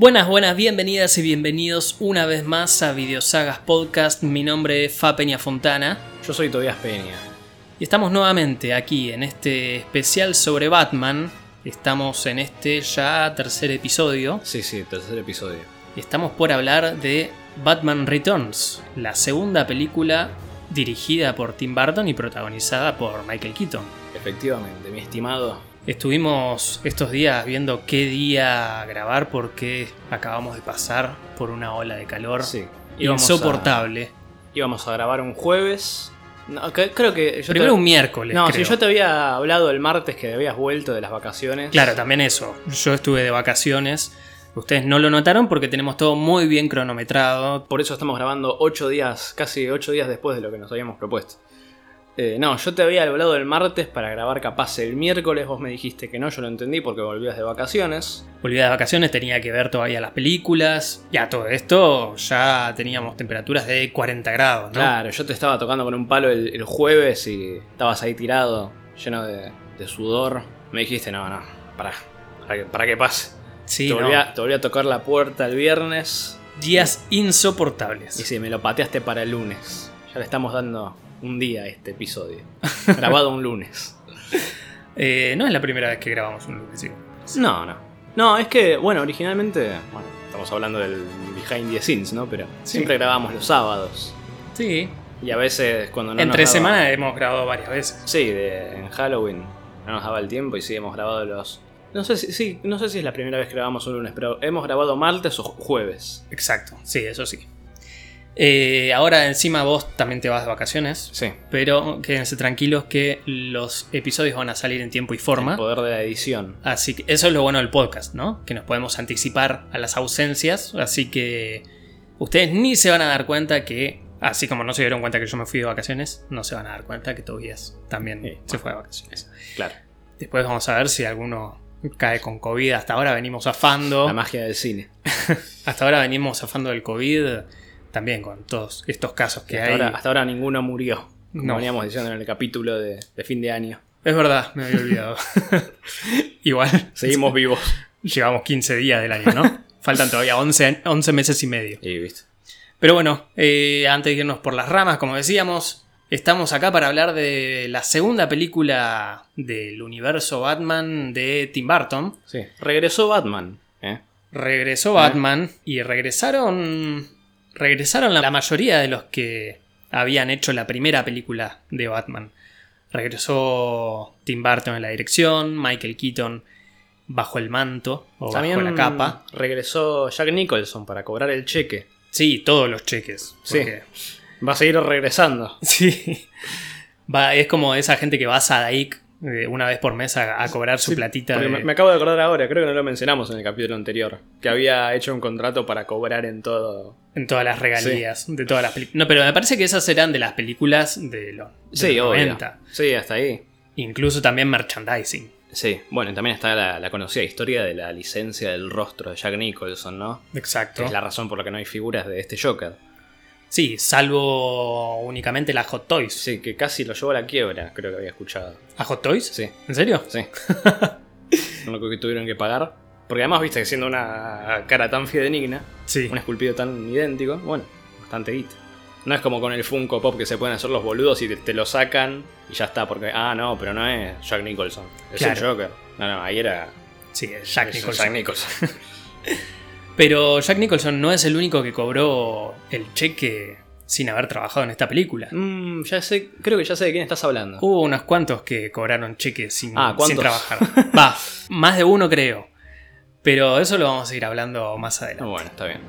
Buenas, buenas, bienvenidas y bienvenidos una vez más a Videosagas Podcast. Mi nombre es Fa Peña Fontana Yo soy Tobias Peña. y estamos nuevamente aquí en este especial sobre Batman. Estamos en este ya tercer episodio Sí, sí, tercer episodio. y estamos por hablar de Batman Returns, la segunda película dirigida por Tim Burton y protagonizada por Michael Keaton. Efectivamente, mi estimado. Estuvimos estos días viendo qué día grabar porque acabamos de pasar por una ola de calor Sí. íbamos insoportable. A, íbamos a grabar un jueves. No, que- creo que. Yo Primero te- un miércoles. No, creo. si yo te había hablado el martes que habías vuelto de las vacaciones. Claro, también eso. Yo estuve de vacaciones. Ustedes no lo notaron porque tenemos todo muy bien cronometrado. Por eso estamos grabando ocho días, casi ocho días después de lo que nos habíamos propuesto. Eh, no, yo te había hablado el martes para grabar capaz el miércoles. Vos me dijiste que no, yo lo entendí porque volvías de vacaciones. Volví de vacaciones, tenía que ver todavía las películas. Ya todo esto, ya teníamos temperaturas de 40 grados, ¿no? Claro, yo te estaba tocando con un palo el, el jueves y estabas ahí tirado, lleno de, de sudor. Me dijiste, no, no, para, para que, para que pase. Sí, te, no. volví a, te volví a tocar la puerta el viernes Días insoportables. y sí, me lo pateaste para el lunes. Ya le estamos dando un día este episodio. Grabado un lunes. Eh, no es la primera vez que grabamos un lunes, sí. No, no. No, es que, bueno, originalmente, bueno, estamos hablando del behind the scenes, ¿no? Pero Sí. siempre grabamos los sábados. Sí. Y a veces cuando no nos Entre daba- semana hemos grabado varias veces. Sí, de, en Halloween no nos daba el tiempo y sí hemos grabado los. No sé si, sí, no sé si es la primera vez que grabamos un lunes, pero hemos grabado martes o jueves. Exacto, sí, eso sí. Eh, ahora encima vos también te vas de vacaciones. Sí. Pero quédense tranquilos que los episodios van a salir en tiempo y El forma. poder de la edición. Así que eso es lo bueno del podcast, ¿no? Que nos podemos anticipar a las ausencias. Así que ustedes ni se van a dar cuenta que, así como no se dieron cuenta que yo me fui de vacaciones, no se van a dar cuenta que Tobias también Sí. se fue de vacaciones. Claro. Después vamos a ver si alguno cae con COVID. Hasta ahora venimos zafando. La magia del cine. Hasta ahora venimos zafando del COVID. También con todos estos casos que hasta, hay. ahora, hasta ahora ninguno murió. Como No. veníamos diciendo en el capítulo de, de fin de año. Es verdad, me había olvidado. Igual, Seguimos vivos. llevamos 15 días del año, ¿no? Faltan todavía 11, 11 meses y medio. Y viste. Pero bueno, eh, antes de irnos por las ramas, como decíamos, estamos acá para hablar de la segunda película del universo Batman de Tim Burton. Sí. Regresó Batman. ¿eh? Regresó Batman y regresaron. Regresaron la mayoría de los que habían hecho la primera película de Batman. Regresó Tim Burton en la dirección, Michael Keaton bajo el manto o También bajo la capa. regresó Jack Nicholson para cobrar el cheque. Sí, todos los cheques. Sí. Va a seguir regresando. Sí. Va, es como esa gente que va a Sadaik una vez por mes a, a cobrar su Sí, platita. De- me, me acabo de acordar ahora, creo que no lo mencionamos en el capítulo anterior, que había hecho un contrato para cobrar en todo. En todas las regalías de todas las películas. No, pero me parece que esas eran de las películas de los, de Sí, los obvio. 90. Sí, hasta ahí. Incluso también merchandising. Sí, bueno, y también está la, la conocida historia de la licencia del rostro de Jack Nicholson, ¿no? Que Exacto. es la razón por la que no hay figuras de este Joker. Sí, salvo únicamente las Hot Toys. Sí, que casi lo llevó a la quiebra, creo que había escuchado. ¿A Hot Toys? Sí, ¿En serio? sí. no lo que tuvieron que pagar. Porque además, viste que siendo una cara tan fidedigna, Sí. un esculpido tan idéntico, bueno, bastante guita. No es como con el Funko Pop que se pueden hacer los boludos y te, te lo sacan y ya está, porque, ah, no, pero no es Jack Nicholson, es el Claro. Joker. No, no, ahí era Sí, es Jack Nicholson. Jack Nicholson. Pero Jack Nicholson no es el único que cobró el cheque sin haber trabajado en esta película. Mm, ya sé, creo que ya sé de quién estás hablando. Hubo unos cuantos que cobraron cheques sin, Ah, trabajar. Va, más de uno creo. Pero eso lo vamos a ir hablando más adelante. No, bueno, está bien.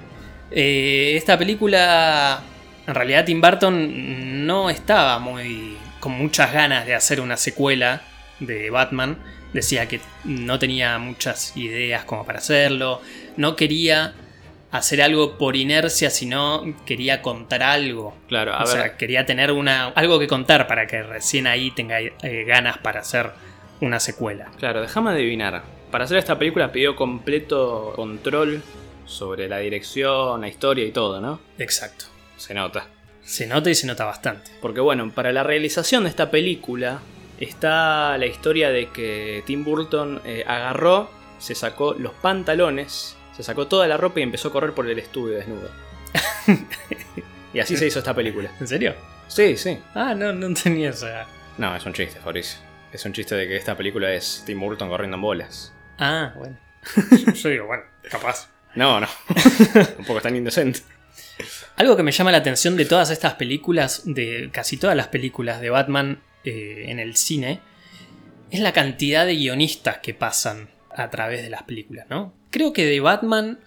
Eh, esta película, en realidad Tim Burton no estaba muy con muchas ganas de hacer una secuela de Batman. Decía que no tenía muchas ideas como para hacerlo. No quería hacer algo por inercia, sino quería contar algo. Claro, a o ver, sea, quería tener una, algo que contar para que recién ahí tenga eh, ganas para hacer una secuela. claro, déjame adivinar. Para hacer esta película pidió completo control sobre la dirección, la historia y todo, ¿no? Exacto. Se nota. Se nota y se nota bastante. Porque bueno, para la realización de esta película está la historia de que Tim Burton eh, agarró, se sacó los pantalones Se sacó toda la ropa y empezó a correr por el estudio desnudo. y así se hizo esta película. ¿En serio? Sí, sí. Ah, no, no tenía esa. No, es un chiste, Fabricio. Es un chiste de que esta película es Tim Burton corriendo en bolas. Ah, bueno. Yo digo, bueno, capaz. No, no. un poco tan indecente. Algo que me llama la atención de todas estas películas, de casi todas las películas de Batman eh, en el cine, es la cantidad de guionistas que pasan a través de las películas, ¿no? Creo que de Batman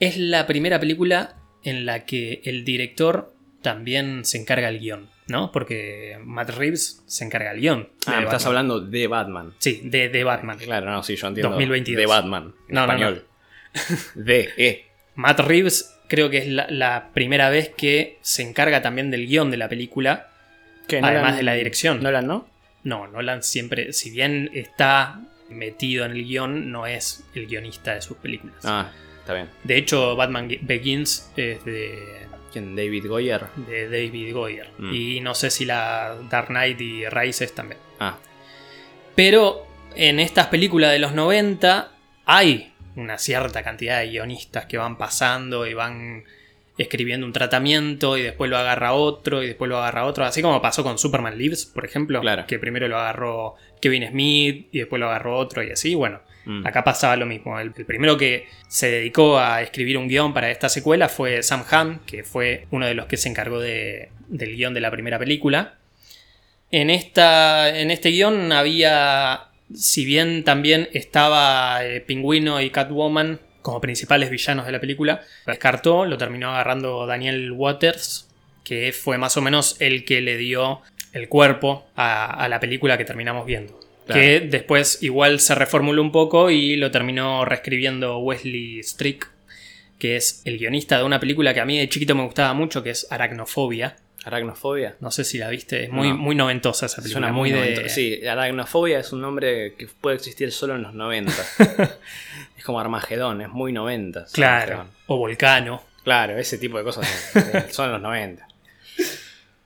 es la primera película en la que el director también se encarga el guion, ¿no? Porque Matt Reeves se encarga el guion. Ah, estás Batman. hablando de Batman. Sí, de, de Batman. Claro, no, sí, yo entiendo. 2022. De Batman. En No, no, español. De, E. Matt Reeves creo que es la, la primera vez que se encarga también del guion de la película, ¿Qué, además de la dirección. Nolan, ¿no? No, Nolan siempre, si bien está metido en el guion, no es el guionista de sus películas. Ah, está bien. De hecho, Batman Begins es de, ¿Quién? David Goyer. de David Goyer. Mm. Y no sé si la Dark Knight y Rises también. Ah, Pero en estas películas de los 90 hay una cierta cantidad de guionistas que van pasando y van escribiendo un tratamiento y después lo agarra otro y después lo agarra otro. Así como pasó con Superman Lives, por ejemplo. Claro. Que primero lo agarró Kevin Smith y después lo agarró otro y así. Bueno, mm. acá pasaba lo mismo. El, el primero que se dedicó a escribir un guion para esta secuela fue Sam Hamm, que fue uno de los que se encargó de- del guion de la primera película. En, esta, en este guion había, si bien también estaba eh, Pingüino y Catwoman como principales villanos de la película, lo descartó, lo terminó agarrando Daniel Waters, que fue más o menos el que le dio el cuerpo a, a la película que terminamos viendo. Claro. Que después igual se reformuló un poco y lo terminó reescribiendo Wesley Strick, que es el guionista de una película que a mí de chiquito me gustaba mucho, que es Aracnofobia. Aracnofobia. No sé si la viste, es muy, No. muy noventosa esa película. Suena muy de. Sí, aracnofobia es un nombre que puede existir solo en los 90. es como Armagedón, es muy 90. Claro. O Volcano. Claro, ese tipo de cosas son los 90.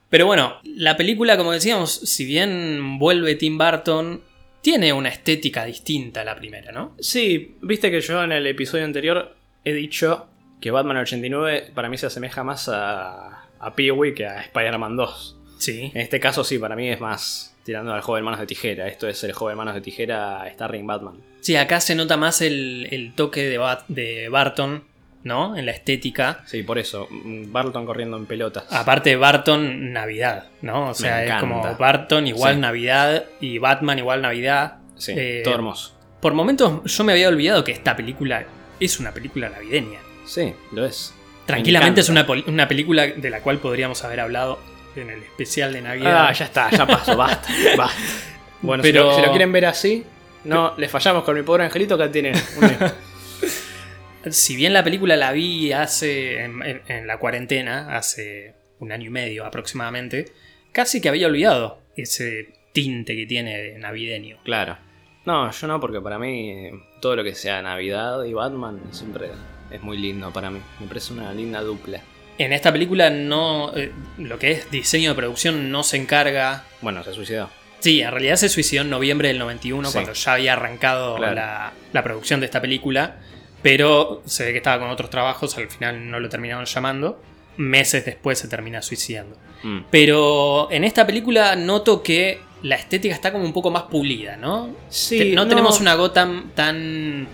Pero bueno, la película, como decíamos, si bien vuelve Tim Burton, tiene una estética distinta a la primera, ¿no? Sí, viste que yo en el episodio anterior he dicho que Batman 89 para mí se asemeja más a, a Pee-Wee que a Spider-Man 2. Sí. En este caso sí, para mí es más tirando al joven manos de tijera. Esto es el joven manos de tijera starring Batman. Sí, acá se nota más el, el toque de, Bat- de Barton, ¿no? En la estética. Sí, por eso. Barton corriendo en pelotas. Aparte Barton, Navidad, ¿no? O sea, es como Barton igual Sí. Navidad y Batman igual Navidad. sí, eh, todo hermoso. Por momentos yo me había olvidado que esta película es una película navideña. Sí, lo es. Tranquilamente Me es una, una película de la cual podríamos haber hablado en el especial de Navidad. Ah, ya está, ya pasó, basta, basta. Bueno, si, Pero- lo, si lo quieren ver así, no, les fallamos con mi pobre angelito que tiene un- Si bien la película la vi hace en, en- en la cuarentena, hace un año y medio aproximadamente, casi que había olvidado ese tinte que tiene de navideño. Claro. No, yo no, porque para mí eh, todo lo que sea Navidad y Batman siempre es muy lindo para mí. Me parece una linda dupla. En esta película no. eh, lo que es diseño de producción no se encarga. Bueno, se suicidó. Sí, en realidad se suicidó en noviembre del 91, Sí. cuando ya había arrancado Claro. la, la producción de esta película. Pero se ve que estaba con otros trabajos, al final no lo terminaron llamando. Meses después se termina suicidando. Mm. Pero en esta película noto que la estética está como un poco más pulida, ¿no? Sí, Te- no, tenemos una Gotham tan.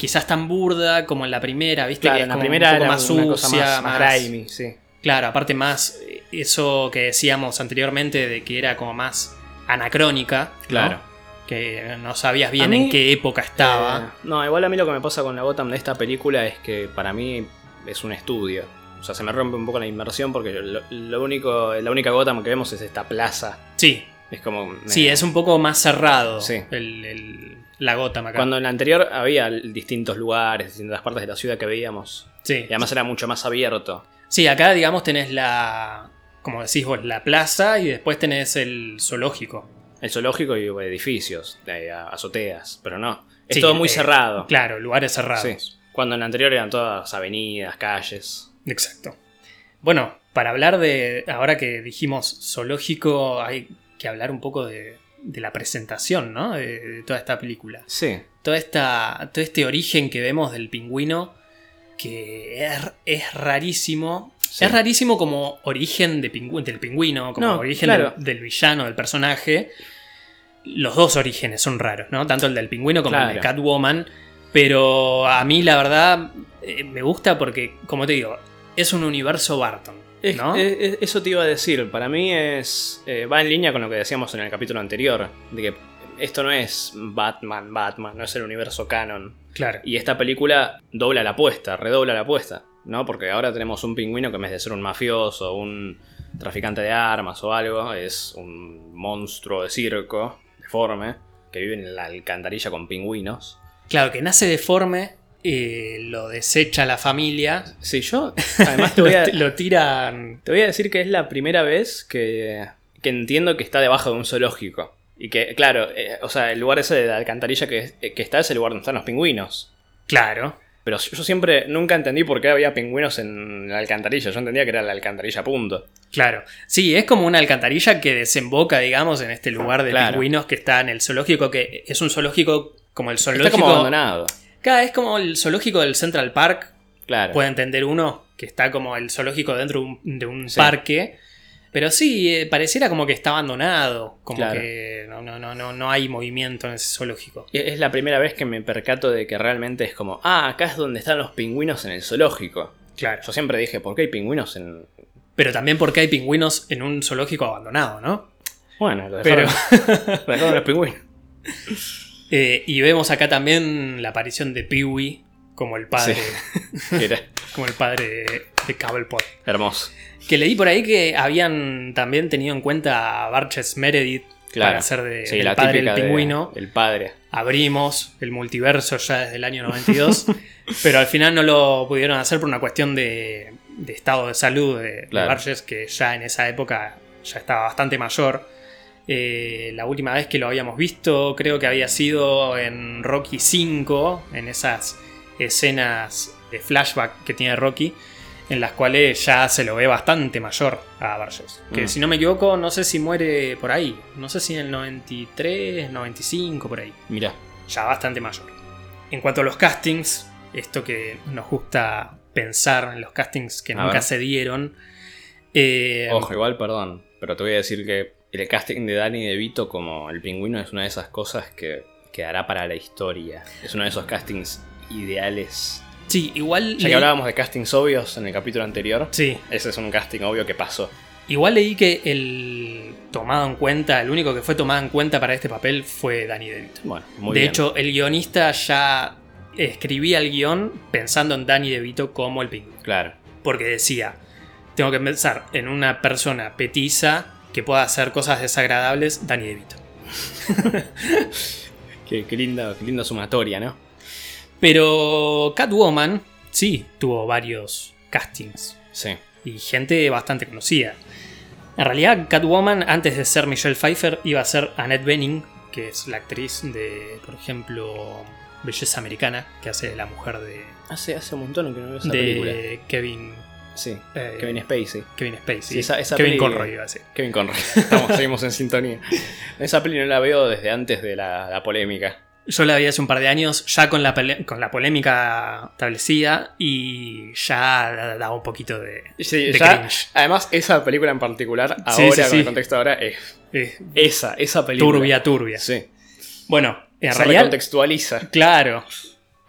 Quizás tan burda como en la primera, ¿viste? Claro, que es en la primera un poco era más una sucia, cosa más, más grimy, sí. Claro, aparte más eso que decíamos anteriormente de que era como más anacrónica. ¿no? Claro. Que no sabías bien mí, en qué época estaba. Eh, no, igual a mí lo que me pasa con la Gotham de esta película es que para mí es un estudio. O sea, se me rompe un poco la inmersión porque lo, lo único, la única Gotham que vemos es esta plaza. Sí, Es como. sí, eh, es un poco más cerrado Sí. el, el- la Gotham acá. Cuando en la anterior había distintos lugares, distintas partes de la ciudad que veíamos. sí. Y además era mucho más abierto. Sí, acá digamos tenés la, como decís vos, la plaza y después tenés el zoológico. El zoológico y edificios, azoteas, pero no. Es Sí, todo muy eh, cerrado. Claro, lugares cerrados. Sí. Cuando en la anterior eran todas avenidas, calles. Exacto. Bueno, para hablar de, ahora que dijimos zoológico, hay que hablar un poco de, de la presentación, ¿no? De, de toda esta película. Sí. Toda esta, todo este origen que vemos del pingüino que es, es rarísimo. Sí. Es rarísimo como origen de pingü- del pingüino, como No, origen claro. del, del villano, del personaje. Los dos orígenes son raros, ¿no? Tanto el del pingüino como el de. Catwoman. Pero a mí, la verdad, eh, me gusta porque, como te digo, es un universo Barton. Es- ¿no? es- es- eso te iba a decir, para mí es eh, va en línea con lo que decíamos en el capítulo anterior, de que esto no es Batman, Batman, no es el universo canon. claro. Y esta película dobla la apuesta, redobla la apuesta, ¿no? Porque ahora tenemos un pingüino que en vez de ser un mafioso, un traficante de armas o algo, es un monstruo de circo, deforme, que vive en la alcantarilla con pingüinos. Claro, que nace deforme, eh, lo desecha la familia. Sí, yo además te voy a, lo, tiran. Te voy a decir que es la primera vez que, que entiendo que está debajo de un zoológico. Y que, claro, eh, o sea, el lugar ese de la alcantarilla que, que está es el lugar donde están los pingüinos. Claro. Pero yo siempre nunca entendí por qué había pingüinos en la alcantarilla. Yo entendía que era la alcantarilla, punto. Claro, sí, es como una alcantarilla que desemboca, digamos, en este lugar de Claro. pingüinos que está en el zoológico, que es un zoológico como el Está zoológico. como abandonado. Cada es como el zoológico del Central Park, Claro. puede entender uno, que está como el zoológico dentro de un, de un Sí. parque. Pero sí, eh, pareciera como que está abandonado, como Claro. que no, no, no, no, no hay movimiento en ese zoológico. Es la primera vez que me percato de que realmente es como, ah, acá es donde están los pingüinos en el zoológico. Claro. Yo siempre dije, ¿por qué hay pingüinos en...? Pero también porque hay pingüinos en un zoológico abandonado, ¿no? Bueno, lo Pero- dejaron, lo dejaron los pingüinos. Eh, y vemos acá también la aparición de Peewee como el padre, como el padre de, de Cobblepot. hermoso. Que leí por ahí que habían también tenido en cuenta a Barches Meredith Claro. para hacer de, Sí, del la padre del de- pingüino. el padre. Abrimos el multiverso ya desde el año 92, pero al final no lo pudieron hacer por una cuestión de, de estado de salud de, de Claro. Barches, que ya en esa época ya estaba bastante mayor. Eh, la última vez que lo habíamos visto creo que había sido en Rocky V, en esas escenas de flashback que tiene Rocky, en las cuales ya se lo ve bastante mayor a Barges. Que Mm. si no me equivoco, no sé si muere por ahí, no sé si en el 93, 95, por ahí Mira. ya bastante mayor. En cuanto a los castings, esto que nos gusta pensar en los castings que A nunca ver. se dieron. eh, Ojo, igual, perdón, pero te voy a decir que el casting de Danny DeVito como el pingüino es una de esas cosas que quedará para la historia. Es uno de esos castings ideales. sí, igual. Ya que hablábamos de castings obvios en el capítulo anterior, sí, ese es un casting obvio que pasó. igual leí que el tomado en cuenta, el único que fue tomado en cuenta para este papel fue Danny DeVito. Bueno, muy de bien. hecho, el guionista ya escribía el guion pensando en Danny DeVito como el pingüino. Claro. Porque decía, tengo que pensar en una persona petiza que pueda hacer cosas desagradables, Danny DeVito. Qué, qué linda, qué linda sumatoria, ¿no? Pero Catwoman sí tuvo varios castings Sí. y gente bastante conocida. En realidad, Catwoman, antes de ser Michelle Pfeiffer, iba a ser Annette Bening, que es la actriz de, por ejemplo, Belleza Americana, que hace la mujer de, Hace, hace un montón que no veo esa película. de Kevin, Sí. eh, Kevin Spacey. Kevin Spacey. Sí, esa- esa Kevin peli- Conroy iba a decir. Kevin Conroy. Estamos, seguimos en sintonía. Esa peli no la veo desde antes de la, la polémica. Yo la vi hace un par de años, ya con la, con la polémica establecida, y ya da- daba un poquito de, Sí, de ya- cringe. además, esa película en particular, ahora sí, con el contexto ahora, es esa, esa película. turbia, turbia. Sí. Bueno, en Se realidad. Claro.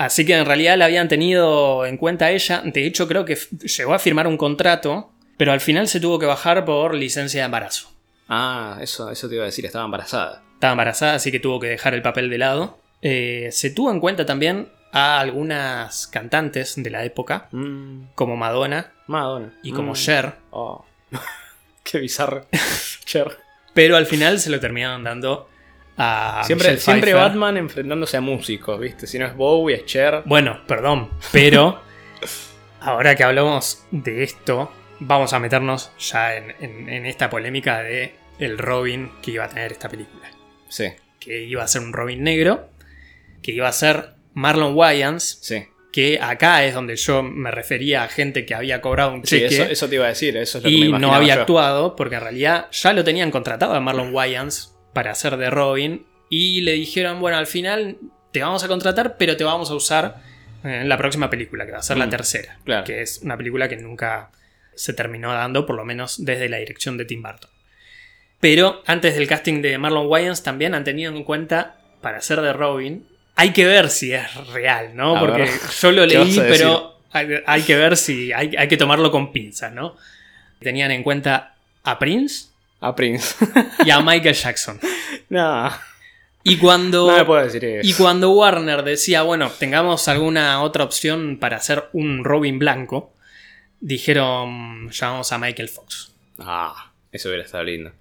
Así que en realidad la habían tenido en cuenta a ella. De hecho, creo que llegó a firmar un contrato, pero al final se tuvo que bajar por licencia de embarazo. Ah, eso, eso te iba a decir, estaba embarazada. Estaba embarazada, así que tuvo que dejar el papel de lado. Eh, se tuvo en cuenta también a algunas cantantes de la época, Mm, como Madonna Madonna. y como Mm. Cher, Oh. Qué bizarro. Cher. pero al final se lo terminaron dando a Siempre, siempre. Batman enfrentándose a músicos, ¿viste? Si no es Bowie, es Cher. Bueno, perdón, pero ahora que hablamos de esto, vamos a meternos ya en, en- en esta polémica de el Robin que iba a tener esta película. Sí, Que iba a ser un Robin negro, que iba a ser Marlon Wayans, sí. que acá es donde yo me refería a gente que había cobrado un Sí, cheque eso, eso te iba a decir, eso es lo que me y no había yo. actuado, porque en realidad ya lo tenían contratado a Marlon Wayans para hacer de Robin, y le dijeron, bueno, al final te vamos a contratar, pero te vamos a usar en la próxima película, que va a ser la Mm, tercera. claro. Que es una película que nunca se terminó dando, por lo menos desde la dirección de Tim Burton. Pero antes del casting de Marlon Wayans también han tenido en cuenta, para ser de Robin, hay que ver si es real, ¿no? A Porque ver, yo lo ¿qué leí, pero hay, hay que ver si hay, hay que tomarlo con pinzas, ¿no? Tenían en cuenta a Prince A Prince. y a Michael Jackson. no, Y cuando, no me puedo decir eso. y cuando Warner decía, bueno, tengamos alguna otra opción para hacer un Robin blanco, dijeron, llamamos a Michael Fox. Ah, eso hubiera estado lindo.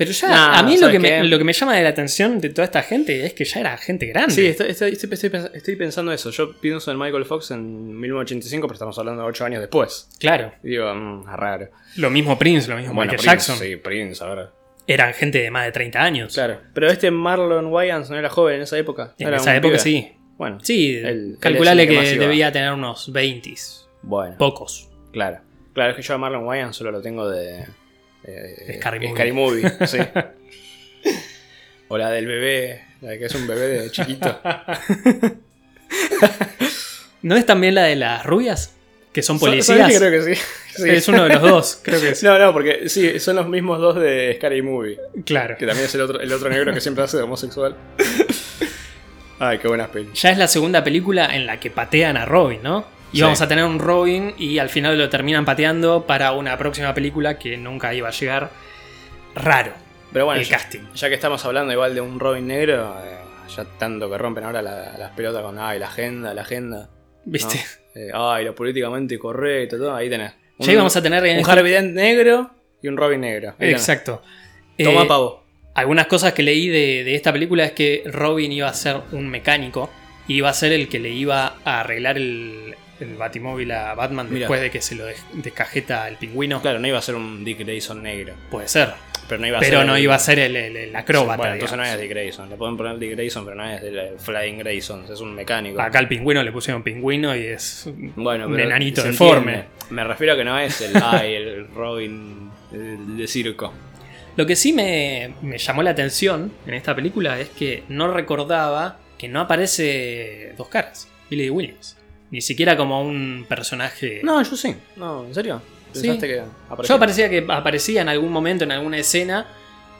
Pero ya, No, a mí lo ¿sabes que, me, lo que me llama de la atención de toda esta gente es que ya era gente grande. Sí, estoy, estoy- estoy- estoy pens- estoy pensando eso. Yo pienso en Michael Fox en 1985, pero estamos hablando de 8 años después. Claro. Y digo, mm, raro. Lo mismo Prince, lo mismo Bueno, Michael Prince, Jackson. Sí, Prince, a ver. Eran gente de más de 30 años. Claro. Pero este Marlon Wayans no era joven en esa época. En Era esa época pibe. sí. Bueno, Sí, él calculale el que debía tener unos 20, bueno. pocos. Claro. Claro, es que yo a Marlon Wayans solo lo tengo de. Eh, Scary Movie. Movie, sí. o la del bebé, la que es un bebé de chiquito. ¿No es también la de las rubias? Que son ¿Sabes policías. creo que sí? Sí. Es uno de los dos, creo que sí. No, no, porque sí, son los mismos dos de Scary Movie. Claro. Que también es el otro, el otro negro que siempre hace de homosexual. Ay, qué buenas pelis. Ya es la segunda película en la que patean a Robin, ¿no? Y Sí. vamos a tener un Robin y al final lo terminan pateando para una próxima película que nunca iba a llegar. Raro. Pero bueno, el ya, casting. ya que estamos hablando igual de un Robin negro, eh, ya tanto que rompen ahora la- las pelotas con ay, la agenda, la agenda. ¿Viste? ¿no? Eh, ay, lo políticamente correcto, todo, ahí tenés. Ya íbamos a tener en un este- Harvey Dent negro y un Robin negro. Ahí tenés. Exacto. Toma Eh, pavo. Algunas cosas que leí de, de esta película es que Robin iba a ser un mecánico y iba a ser el que le iba a arreglar el, el batimóvil a Batman después de que se lo des- descajeta el pingüino. Claro, no iba a ser un Dick Grayson negro. Puede ser. Pero no iba a Pero ser no el- iba a ser el, el- el acróbata. Bueno, entonces no es Dick Grayson. Le pueden poner Dick Grayson, pero no es el Flying Grayson. Es un mecánico. Acá al pingüino le pusieron pingüino y es Bueno, un enanito deforme. Me refiero a que no es el, ay, el Robin el de circo. Lo que sí me, me llamó la atención en esta película es que no recordaba que no aparece dos caras, Billy Williams. Ni siquiera como un personaje. No, yo sí. No, ¿en serio? Sí. ¿Pensaste que apareció? Yo parecía que aparecía en algún momento, en alguna escena.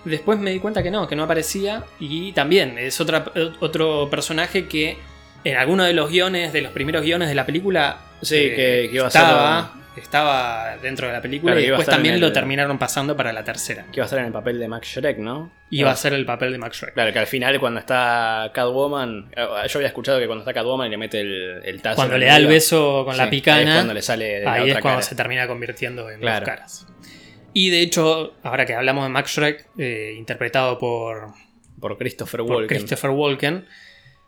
Después me di cuenta que no, que no aparecía. Y también es otra, otro personaje que en alguno de los guiones, de los primeros guiones de la película, eh, Sí, que- que iba a ser- estaba, dentro de la película Claro, y después también el- lo terminaron pasando para la tercera. Que iba a estar en el papel de Max Shrek, ¿no? Iba a ser el papel de Max Shrek. Claro, que al final cuando está Catwoman, eh, yo había escuchado que cuando está Catwoman y le mete el, el tazo. Cuando le da el beso con sí, la ahí es picana, cuando le sale de la ahí es otra cuando cara. se termina convirtiendo en Claro. dos caras. Y de hecho, ahora que hablamos de Max Shrek, eh, interpretado por, Por Christopher por Walken. Christopher Walken,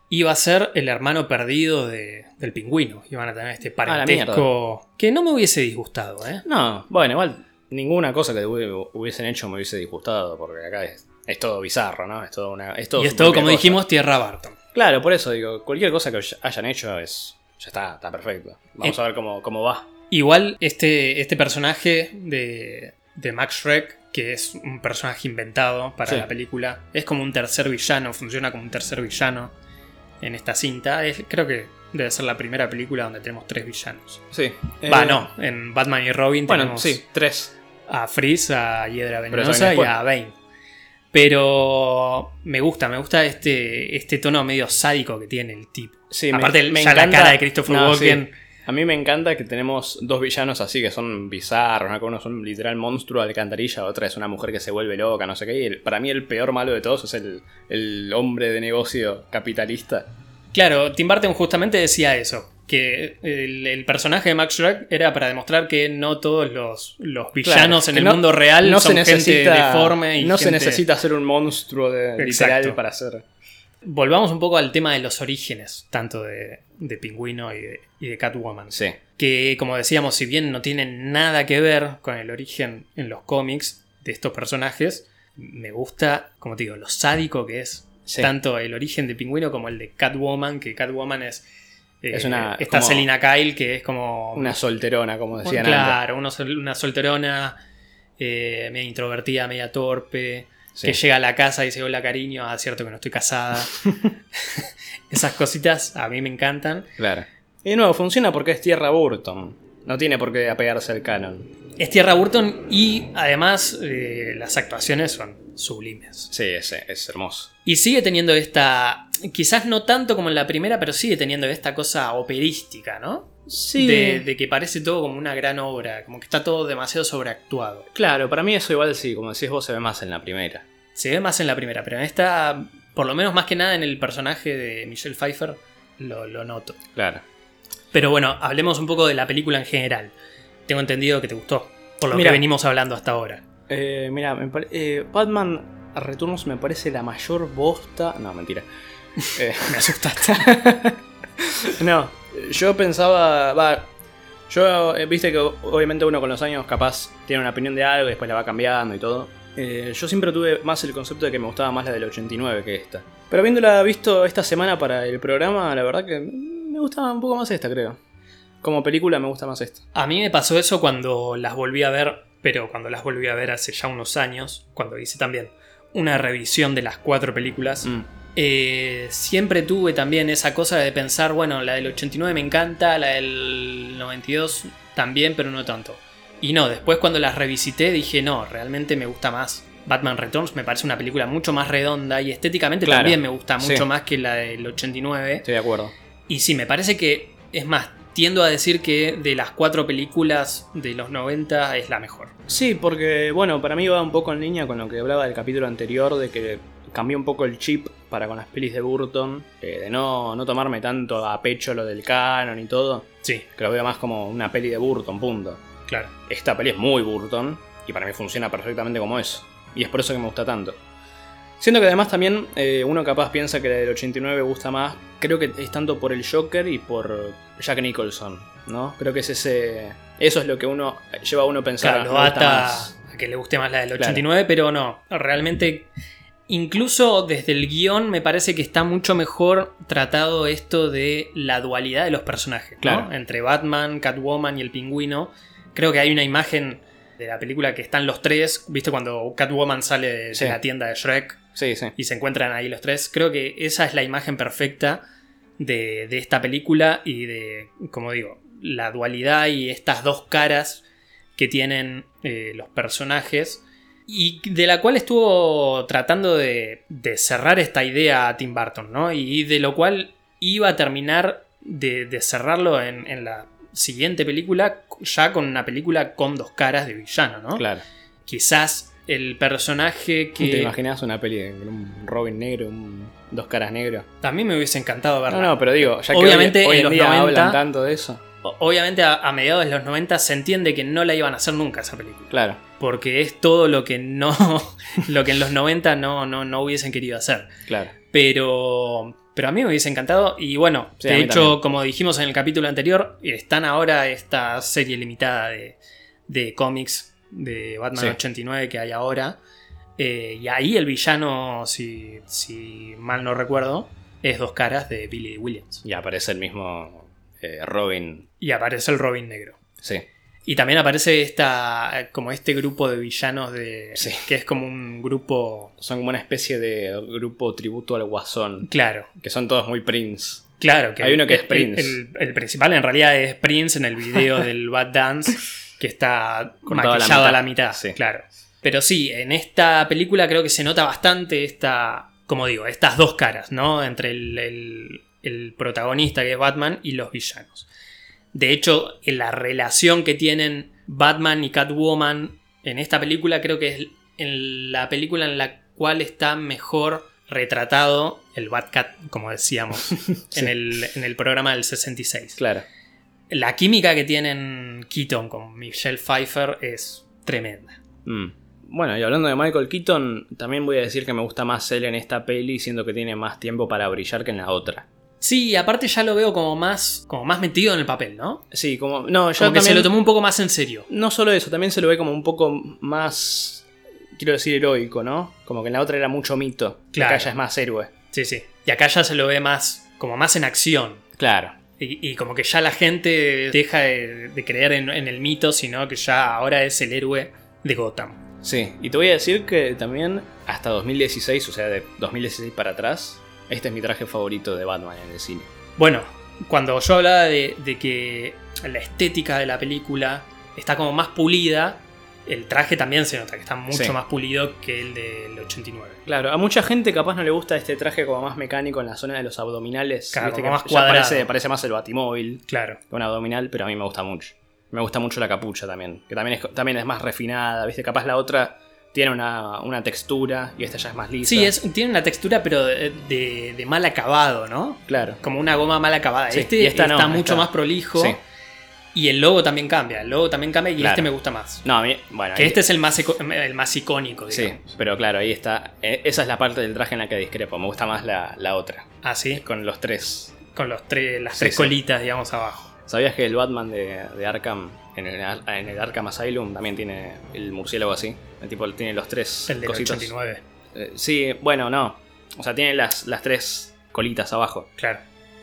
iba a ser el hermano perdido de- del pingüino. Iban a tener este parentesco que no me hubiese disgustado. ¿eh? No, bueno, igual ninguna cosa que hubi- hubiesen hecho me hubiese disgustado, porque acá es, es todo bizarro, ¿no? Es todo una. Es todo y es todo, como cosa. dijimos, Tierra Barton. Claro, por eso digo, cualquier cosa que hayan hecho es. Ya está, está perfecto. Vamos Eh, a ver cómo, cómo va. Igual este, este personaje de, de Max Shrek, que es un personaje inventado para Sí. la película, es como un tercer villano, funciona como un tercer villano en esta cinta. Es- creo que debe ser la primera película donde tenemos tres villanos. Sí. Va, Eh, no, en Batman y Robin Bueno, tenemos sí, tres. a Freeze, a Hiedra Venenosa y a Bane. Pero me gusta, me gusta este, este tono medio sádico que tiene el tipo. Sí, Aparte, me ya la encanta- cara de Christopher No, Walken. A mí me encanta que tenemos dos villanos así que son bizarros, ¿no? Uno es un literal monstruo de alcantarilla, otra es una mujer que se vuelve loca, no sé qué. Y el- para mí el peor malo de todos es el, el hombre de negocio capitalista. Claro, Tim Burton justamente decía eso. Que el, el personaje de Max Shrek era para demostrar que no todos los, los villanos Claro, en el no- mundo real no son se gente necesita, deforme y No se gente- necesita ser un monstruo de, Exacto. literal para ser. Volvamos un poco al tema de los orígenes, tanto de, de Pingüino y de, y de Catwoman. Sí. Que, como decíamos, si bien no tienen nada que ver con el origen en los cómics de estos personajes, me gusta, como te digo, lo sádico que es. Sí. Tanto el origen de Pingüino como el de Catwoman, que Catwoman es. eh, Es una- Esta como- Selina Kyle, que es como. Una solterona, como decían antes. claro, uno sol- una solterona, eh, media introvertida, media torpe, Sí. que llega a la casa y dice: Hola, cariño, ah, cierto que no estoy casada. Esas cositas a mí me encantan. Claro. Y de nuevo, funciona porque es Tierra Burton. No tiene por qué apegarse al canon. Es Tierra Burton y además eh, las actuaciones son sublimes. Sí, es, es hermoso. Y sigue teniendo esta, quizás no tanto como en la primera, pero sigue teniendo esta cosa operística, ¿no? Sí. De, de que parece todo como una gran obra, como que está todo demasiado sobreactuado. Claro, para mí eso igual sí, como decís vos, se ve más en la primera. Se ve más en la primera, pero en esta, por lo menos más que nada en el personaje de Michelle Pfeiffer, lo, lo noto. Claro. Pero bueno, hablemos un poco de la película en general. Tengo entendido que te gustó, por lo Mira. que venimos hablando hasta ahora. Eh, mira, me eh, Batman Returns me parece la mayor bosta. No, mentira. Eh, Me asustaste. no, yo pensaba. Va, yo, eh, viste que obviamente uno con los años capaz tiene una opinión de algo y después la va cambiando y todo. Eh, yo siempre tuve más el concepto de que me gustaba más la del 89 que esta. Pero habiéndola visto esta semana para el programa, la verdad que me gustaba un poco más esta, creo. Como película me gusta más esta. A mí me pasó eso cuando las volví a ver, pero cuando las volví a ver hace ya unos años, cuando hice también una revisión de las cuatro películas. Mm. Eh, siempre tuve también esa cosa de pensar, bueno, la del 89 me encanta, la del 92 también, pero no tanto. Y no, después cuando las revisité dije, no, realmente me gusta más. Batman Returns me parece una película mucho más redonda y estéticamente Claro, también me gusta sí. mucho más que la del 89. Estoy de acuerdo. Y sí, me parece que, es más, tiendo a decir que de las cuatro películas de los 90 es la mejor. Sí, porque bueno, para mí va un poco en línea con lo que hablaba del capítulo anterior, de que cambió un poco el chip para con las pelis de Burton, eh, de no, no tomarme tanto a pecho lo del canon y todo, Sí, que lo veo más como una peli de Burton, punto. claro. Esta peli es muy Burton y para mí funciona perfectamente como eso, y es por eso que me gusta tanto. Siento que además también eh, uno capaz piensa que la del 89 gusta más, creo que es tanto por el Joker y por Jack Nicholson, ¿no? Creo que es ese... Eso es lo que uno lleva a uno a pensar. A que le guste más la del Claro. 89, pero no. Realmente, incluso desde el guion, me parece que está mucho mejor tratado esto de la dualidad de los personajes. ¿no? Claro. Entre Batman, Catwoman y el pingüino. Creo que hay una imagen de la película que están los tres. ¿Viste cuando Catwoman sale de, Sí. de la tienda de Shrek? Sí, sí. y se encuentran ahí los tres. Creo que esa es la imagen perfecta de, de esta película y de, como digo, la dualidad y estas dos caras que tienen eh, los personajes y de la cual estuvo tratando de, de cerrar esta idea a Tim Burton, ¿no? Y de lo cual iba a terminar de, de cerrarlo en, en la siguiente película, ya con una película con dos caras de villano, ¿no? Claro. Quizás el personaje que... ¿Te imaginas una peli con un Robin negro, un dos caras negro? También me hubiese encantado verla. No, no, pero digo, ya que Obviamente, hoy, hoy en en los día 90 hablan tanto de eso. Obviamente a, a mediados de los 90 se entiende que no la iban a hacer nunca esa película. Claro, Porque es todo lo que no. lo que en los 90 no, no, no hubiesen querido hacer. claro. Pero. Pero a mí me hubiese encantado. Y bueno, Sí, de hecho, también. como dijimos en el capítulo anterior, están ahora esta serie limitada de, de cómics de Batman Sí. 89 que hay ahora. Eh, y ahí el villano, si, si mal no recuerdo, es dos caras de Billy Williams. Y aparece el mismo eh, Robin. Y aparece el Robin negro. Sí, Y también aparece esta, como este grupo de villanos de, Sí. que es como un grupo, son como una especie de grupo tributo al Guasón. claro, Que son todos muy Prince. claro. Que Hay uno que es Prince. El, el principal en realidad es Prince en el video del Bad Dance, que está Cortado a la maquillado a mitad. la mitad, Sí. claro. Pero sí, en esta película creo que se nota bastante esta, como digo, estas dos caras, ¿no? Entre el, el- el protagonista que es Batman y los villanos. De hecho, en la relación que tienen Batman y Catwoman en esta película creo que es en la película en la cual está mejor retratado el Batcat, como decíamos, en, el, en el programa del 66. Claro. La química que tienen Keaton con Michelle Pfeiffer es tremenda. Mm. Bueno, y hablando de Michael Keaton, también voy a decir que me gusta más él en esta peli, siendo que tiene más tiempo para brillar que en la otra. Sí, y aparte ya lo veo como más, como más metido en el papel, ¿no? Sí, como. No, ya Como que se lo tomó un poco más en serio. No solo eso, también se lo ve como un poco más. Quiero decir heroico, ¿no? Como que en la otra era mucho mito. y Claro. Acá ya es más héroe. Sí, sí. Y acá ya se lo ve más, como más en acción. Claro. Y, y como que ya la gente deja de, de creer en, en el mito, sino que ya ahora es el héroe de Gotham. Sí, y te voy a decir que también hasta 2016, o sea, de 2016 para atrás, este es mi traje favorito de Batman en el cine. Bueno, cuando yo hablaba de, de que la estética de la película está como más pulida, el traje también se nota que está mucho Sí. más pulido que el del 89. Claro, a mucha gente capaz no le gusta este traje como más mecánico en la zona de los abdominales. Claro, Viste como que más cuadrado. Parece, parece más el batimóvil Claro. que un abdominal, pero a mí me gusta mucho. Me gusta mucho la capucha también, que también es, también es más refinada, ¿viste? Capaz la otra tiene una, una textura y esta ya es más lisa. Sí, es, tiene una textura, pero de, de- de mal acabado, ¿no? Claro. Como una goma mal acabada. Sí, este y esta está no, mucho esta- más prolijo. Sí. Y el logo también cambia. El logo también cambia y Claro. este me gusta más. No, a mí, bueno, Que ahí- este es el más, el más icónico, Sí, digamos. pero claro, ahí está. Eh, Esa es la parte del traje en la que discrepo. Me gusta más la, la otra, Ah, sí. con los tres. Con los tres, las Sí, tres sí. colitas, digamos, abajo. ¿Sabías que el Batman de, de Arkham, en el, en el Arkham Asylum, también tiene el murciélago así? El tipo tiene los tres El del cositos. 89. Eh, sí, bueno, no. O sea, tiene las, las tres colitas abajo. Claro.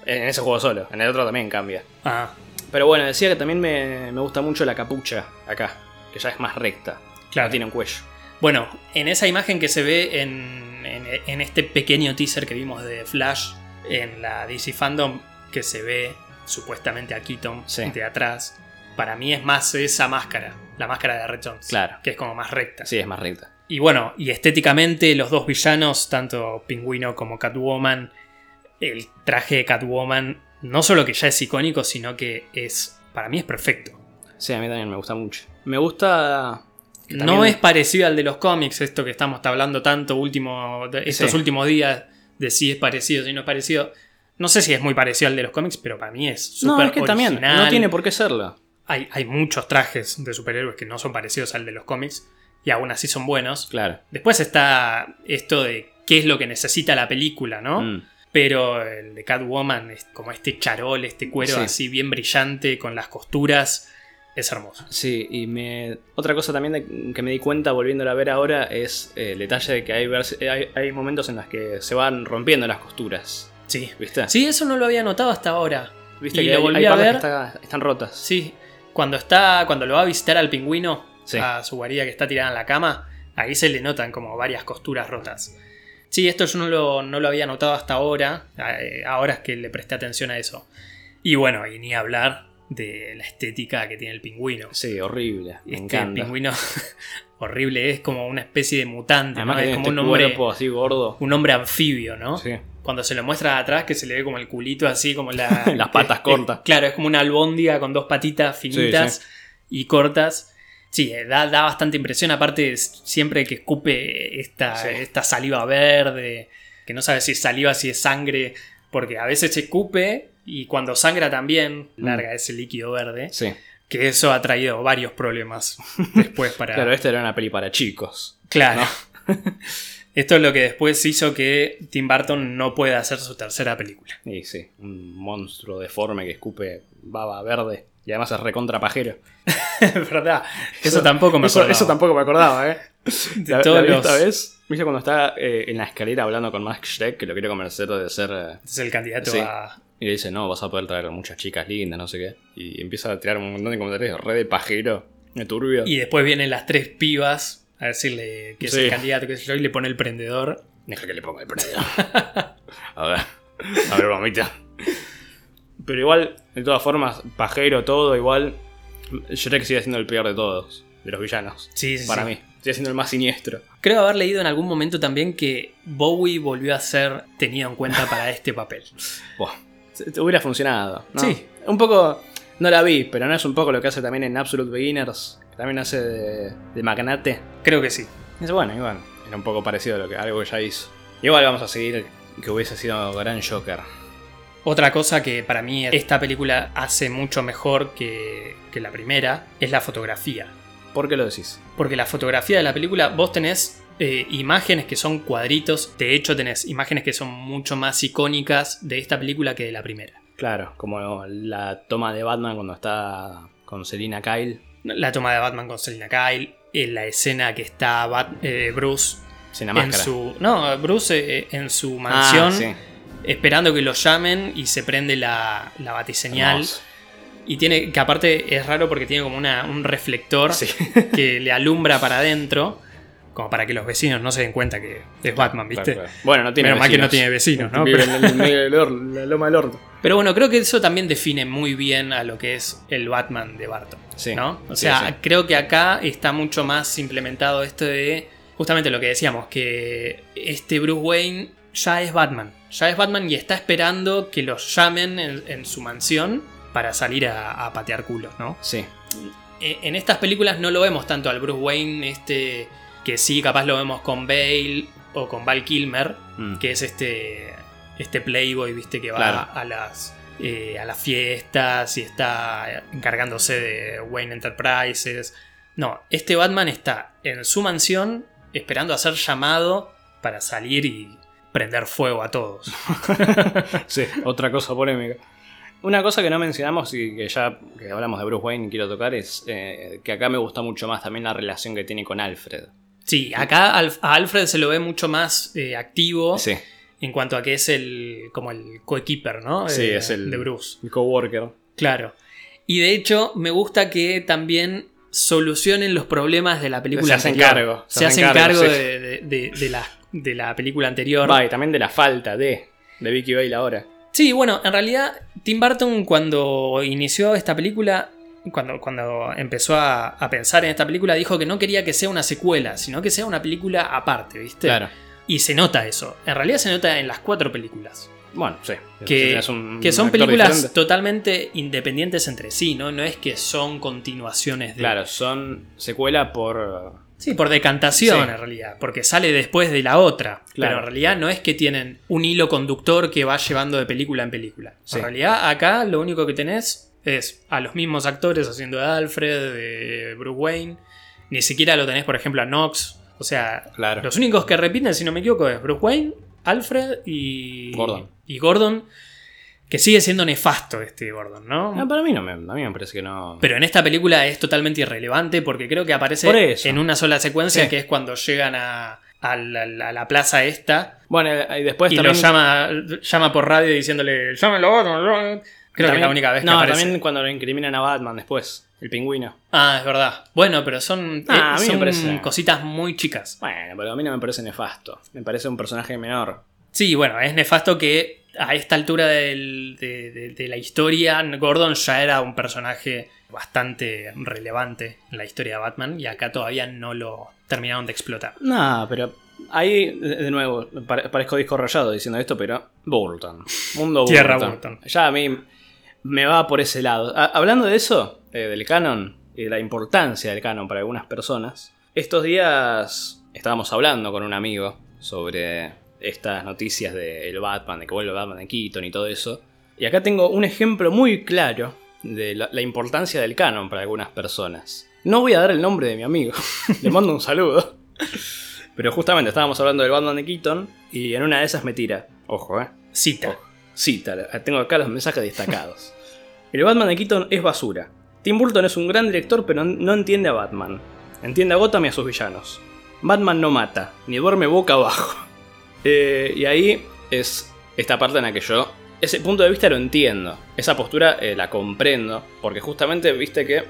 En ese juego solo, en el otro también cambia. Ah, Pero bueno, decía que también me, me gusta mucho la capucha acá, que ya es más recta. claro. No tiene un cuello. Bueno, en esa imagen que se ve en, en- en este pequeño teaser que vimos de Flash en la DC Fandom, que se ve supuestamente a Keaton Sí. de atrás, para mí es más esa máscara, la máscara de Red Jones, Claro. que es como más recta. Sí, es más recta. Y bueno, y estéticamente los dos villanos, tanto Pingüino como Catwoman, el traje de Catwoman, no solo que ya es icónico, sino que es, para mí es perfecto. Sí, a mí también me gusta mucho. Me gusta. No es parecido al de los cómics, esto que estamos hablando tanto último, estos Sí. últimos días, de si es parecido, si no es parecido. No sé si es muy parecido al de los cómics, pero para mí es No, súper es que también, no tiene por qué serlo. hay, hay muchos trajes de superhéroes que no son parecidos al de los cómics y aún así son buenos. Claro. Después está esto de qué es lo que necesita la película, ¿no? Mm. Pero el de Catwoman es como este charol, este cuero Sí. así bien brillante con las costuras. Es hermoso. Sí, y me. Otra cosa también de- que me di cuenta volviéndola a ver ahora es eh, el detalle de que hay, vers- hay, hay momentos en los que se van rompiendo las costuras. Sí. ¿Viste? Sí, eso no lo había notado hasta ahora. ¿Viste y que lo hay- volví hay a partes ver. está- están rotas? Sí, cuando está, cuando lo va a visitar al pingüino, Sí. a su guarida que está tirada en la cama, ahí se le notan como varias costuras rotas. Sí, esto yo no lo, no lo había notado hasta ahora, eh, ahora es que le presté atención a eso. Y bueno, y ni hablar de la estética que tiene el pingüino. Sí, horrible. Me Este encanta. pingüino horrible, es como una especie de mutante, Además ¿no? es como un este hombre, cuerpo así gordo. un hombre anfibio, ¿no? Sí. Cuando se lo muestra de atrás, que se le ve como el culito así, como la, Las patas cortas. claro, es como una albóndiga con dos patitas finitas y cortas. Sí, eh, da, da bastante impresión. Aparte, siempre que escupe esta, Sí. esta saliva verde, que no sabe si es saliva, si es sangre, porque a veces se escupe y cuando sangra también Mm. larga ese líquido verde, Sí. que eso ha traído varios problemas después para... Claro, esta era una peli para chicos. Claro. Esto es lo que después hizo que Tim Burton no pueda hacer su tercera película. Y sí, un monstruo deforme que escupe baba verde. Y además es recontra pajero. Es verdad. Eso, tampoco me acordaba. eso tampoco me acordaba, ¿eh? De La, todos la los- vez, ¿viste cuando está eh, en la escalera hablando con Max Schreck, que lo quiere convencer de ser... eh, Es el candidato Sí. a... y le dice, no, vas a poder traer muchas chicas lindas, no sé qué. Y empieza a tirar un montón de comentarios re de pajero, de turbio. Y después vienen las tres pibas a decirle que es Sí. el candidato, que sé yo, y le pone el prendedor. Deja que le ponga el prendedor. a ver, a ver, mamita. Pero igual, de todas formas, pajero, todo, igual. Shrek sigue siendo el peor de todos, de los villanos. Sí, sí, Para sí. mí. Sigue siendo el más siniestro. Creo haber leído en algún momento también que Bowie volvió a ser tenido en cuenta para este papel. Buah, hubiera funcionado. ¿no? Sí. Un poco. No la vi, pero no es un poco lo que hace también en Absolute Beginners. Que también hace de, de magnate. Creo que sí. Es bueno, igual. Era un poco parecido a lo que, algo que ya hizo. Igual vamos a seguir que hubiese sido gran Joker. Otra cosa que para mí esta película hace mucho mejor que, que la primera es la fotografía. ¿Por qué lo decís? Porque la fotografía de la película, vos tenés eh, imágenes que son cuadritos. De hecho, tenés imágenes que son mucho más icónicas de esta película que de la primera. Claro, como la toma de Batman cuando está con Selina Kyle. La toma de Batman con Selina Kyle, en la escena que está Bat- eh, Bruce Sin la en máscara. su. No, Bruce eh, en su Ah, mansión, sí. Esperando que lo llamen y se prende la, la batiseñal. Hermoso. Y tiene. que aparte es raro porque tiene como una, un reflector Sí. que le alumbra para adentro. como para que los vecinos no se den cuenta que es Batman, ¿viste? Claro, claro. Bueno, no tiene Menos mal que no vecinos. tiene vecinos, ¿no? Vive Pero- en el medio del or- la loma del orto. Pero bueno, creo que eso también define muy bien a lo que es el Batman de Barton. Sí, ¿no? O sea, sí. creo que acá está mucho más implementado esto de justamente lo que decíamos, que este Bruce Wayne ya es Batman. Ya es Batman y está esperando que los llamen en, en su mansión para salir a, a patear culos, ¿no? Sí. E- En estas películas no lo vemos tanto al Bruce Wayne, este, que sí, capaz lo vemos con Bale o con Val Kilmer, Mm. que es este, este playboy, viste, que va Claro. a las eh, a las fiestas y está encargándose de Wayne Enterprises. No, este Batman está en su mansión esperando a ser llamado para salir y prender fuego a todos. Sí, otra cosa polémica. Una cosa que no mencionamos y que ya que hablamos de Bruce Wayne y quiero tocar es eh, que acá me gusta mucho más también la relación que tiene con Alfred. Sí, acá a Alfred se lo ve mucho más eh, activo Sí, en cuanto a que es el como el coequiper, ¿no? Sí, Eh, es el- de Bruce. el coworker. Claro. Y de hecho, me gusta que también solucionen los problemas de la película Se hacen anterior. cargo, Se, se hacen cargo, cargo, sí. de, de- de- de la, de la película anterior. Va, y también de la falta de, de Vicky Bale ahora. Sí, bueno, en realidad, Tim Burton cuando inició esta película, cuando, cuando empezó a, a pensar en esta película, dijo que no quería que sea una secuela, sino que sea una película aparte, ¿viste? Claro. Y se nota eso. En realidad se nota en las cuatro películas. Bueno, sí. que, un que son películas diferente. totalmente independientes entre sí, ¿no? No es que son continuaciones de. Claro, son secuela por. Sí, por decantación Sí. en realidad, porque sale después de la otra. Claro. Pero en realidad no es que tienen un hilo conductor que va llevando de película en película. Sí. En realidad acá lo único que tenés es a los mismos actores haciendo de Alfred, de Bruce Wayne. Ni siquiera lo tenés, por ejemplo, a Knox. O sea, Claro. los únicos que repiten, si no me equivoco, es Bruce Wayne, Alfred y Gordon. Y Gordon, que sigue siendo nefasto este Gordon, ¿no? Ah, para mí no me, a mí me parece que no. Pero en esta película es totalmente irrelevante porque creo que aparece en una sola secuencia Sí. que es cuando llegan a, a la, la- a la plaza esta Bueno, y después y también. lo llama, llama por radio diciéndole llámelo Gordon, Gordon". Creo que es la única vez que No, aparece. también cuando lo incriminan a Batman después, el pingüino. Ah, es verdad. Bueno, pero son, Ah, eh, a mí me son parece- cositas muy chicas. Bueno, pero a mí no me parece nefasto. Me parece un personaje menor. Sí, bueno, es nefasto que a esta altura del- de, de- de la historia, Gordon ya era un personaje bastante relevante en la historia de Batman y acá todavía no lo terminaron de explotar. No, pero ahí, de nuevo, pare- parezco disco rayado diciendo esto, pero Burton. Mundo Burton. Tierra Burton. Ya a mí me va por ese lado. Hablando de eso, eh, del canon y de la importancia del canon para algunas personas, estos días estábamos hablando con un amigo sobre estas noticias del Batman, de que vuelve Batman de Keaton y todo eso. Y acá tengo un ejemplo muy claro de la, la importancia del canon para algunas personas. No voy a dar el nombre de mi amigo, le mando un saludo. Pero justamente estábamos hablando del Batman de Keaton y en una de esas me tira. Ojo, eh. Cita. Ojo. Cita, tengo acá los mensajes destacados. El Batman de Keaton es basura. Tim Burton es un gran director, pero no entiende a Batman. Entiende a Gotham y a sus villanos. Batman no mata, ni duerme boca abajo. Eh, y ahí es esta parte en la que yo, ese punto de vista lo entiendo. Esa postura eh, la comprendo, porque justamente, viste que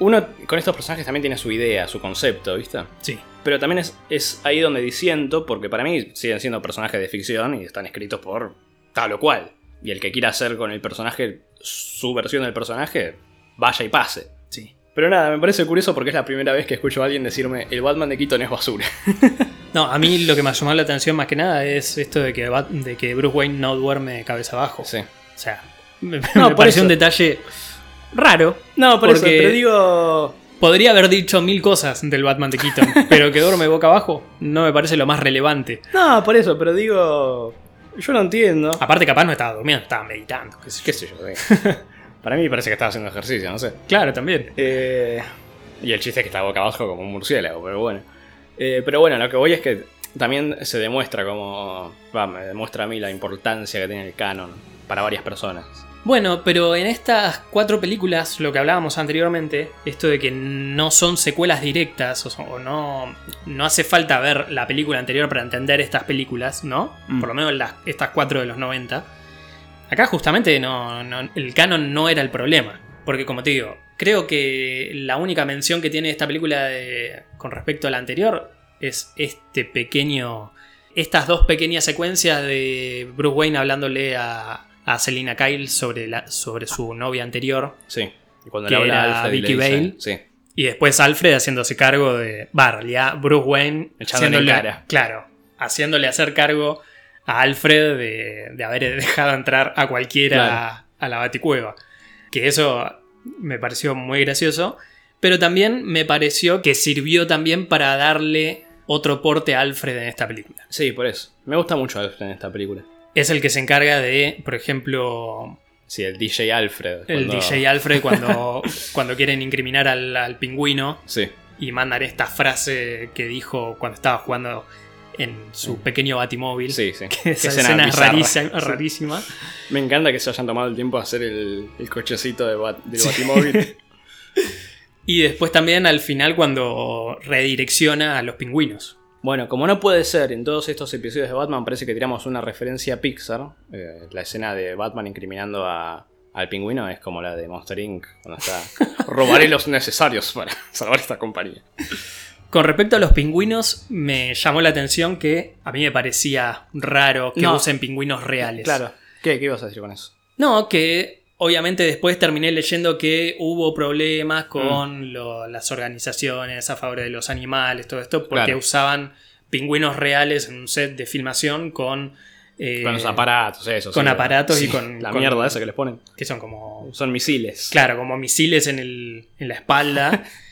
uno con estos personajes también tiene su idea, su concepto, ¿viste? Sí. Pero también es, es ahí donde disiento, porque para mí siguen siendo personajes de ficción y están escritos por tal o cual. Y el que quiera hacer con el personaje su versión del personaje, vaya y pase. Sí. Pero nada, me parece curioso porque es la primera vez que escucho a alguien decirme el Batman de Keaton es basura. No, a mí lo que me ha llamado la atención más que nada es esto de que, Bat- de que Bruce Wayne no duerme cabeza abajo. Sí. O sea, me, No, me eso. un detalle raro. No, por eso, Porque- pero digo. Podría haber dicho mil cosas del Batman de Keaton, pero que duerme boca abajo no me parece lo más relevante. No, por eso, pero digo. Yo no entiendo. Aparte, capaz no estaba durmiendo, estaba meditando. qué sé yo. ¿Qué sé yo? sí. Para mí parece que estaba haciendo ejercicio, no sé. Claro, también. Eh, y el chiste es que está boca abajo como un murciélago, pero bueno. Eh, pero bueno, lo que voy es que también se demuestra como. Va, me demuestra a mí la importancia que tiene el canon para varias personas. Bueno, pero en estas cuatro películas, lo que hablábamos anteriormente, esto de que no son secuelas directas, o, no, no hace falta ver la película anterior para entender estas películas, ¿no? Mm. Por lo menos las, estas cuatro de los 90. Acá justamente no, no- el canon no era el problema. Porque como te digo, creo que la única mención que tiene esta película de- con respecto a la anterior es este pequeño. Estas dos pequeñas secuencias de Bruce Wayne hablándole a, a Selina Kyle sobre, la, sobre su novia anterior. Sí. Y cuando Que le habla a era Alfred le Vicky Vale. Sí. Y después Alfred haciéndose cargo de. Realidad, Bruce Wayne. Echándole cara. Claro. Haciéndole hacer cargo a Alfred de, de haber dejado entrar a cualquiera Claro. a la baticueva. Que eso me pareció muy gracioso. Pero también me pareció que sirvió también para darle otro porte a Alfred en esta película. Sí, por eso. Me gusta mucho Alfred en esta película. Es el que se encarga de, por ejemplo, Sí, el DJ Alfred. el cuando- DJ Alfred cuando, cuando quieren incriminar al, al pingüino. Sí. y mandan esta frase que dijo cuando estaba jugando en su pequeño batimóvil. Sí, sí. Que esa escena, es bizarra. rarísima, Sí. rarísima. Me encanta que se hayan tomado el tiempo a hacer el, el cochecito de Bat- del Batimóvil. Y después también al final cuando redirecciona a los pingüinos. bueno, como no puede ser, en todos estos episodios de Batman parece que tiramos una referencia a Pixar. Eh, la escena de Batman incriminando a- al pingüino es como la de Monster Inc. Cuando está. Robaré los necesarios para salvar esta compañía. Con respecto a los pingüinos, me llamó la atención que a mí me parecía raro que No. usen pingüinos reales. Claro. ¿Qué, ¿Qué ibas a decir con eso? No, que obviamente después terminé leyendo que hubo problemas con Mm. lo- las organizaciones a favor de los animales, todo esto, porque Claro. usaban pingüinos reales en un set de filmación con... eh, Con los aparatos, eso. con sí. aparatos y con- La con- mierda esa que les ponen. que son como... Son misiles. Claro, como misiles en, el- en la espalda.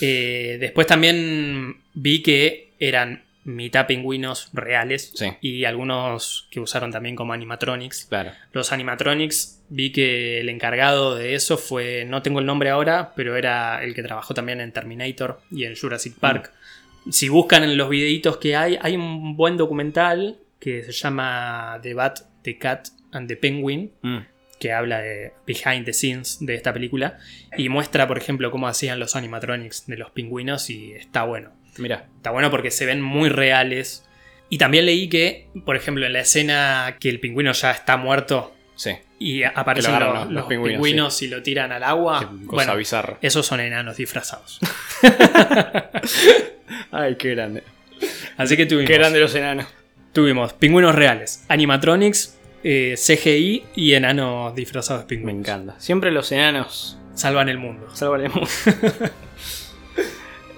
Eh, después también vi que eran mitad pingüinos reales Sí. y algunos que usaron también como animatronics. Claro. Los animatronics, vi que el encargado de eso fue, no tengo el nombre ahora, pero era el que trabajó también en Terminator y en Jurassic Park. Si buscan en los videitos que hay, hay un buen documental que se llama The Bat, The Cat and the Penguin, Mm. Que habla de behind the scenes de esta película y muestra, por ejemplo, cómo hacían los animatronics de los pingüinos y está bueno. Mira. Está bueno porque se ven muy reales. Y también leí que, por ejemplo, en la escena que el pingüino ya está muerto Sí. y aparecen lo los, agarran los- los los pingüinos, pingüinos, y lo tiran al agua. Qué cosa bueno, bizarra. esos son enanos disfrazados. Ay, qué grande. Así que tuvimos, Qué grande los enanos. tuvimos pingüinos reales, animatronics, eh, CGI y enanos disfrazados de Me pingüinos. encanta. Siempre los enanos Salvan el mundo. salvan el mundo.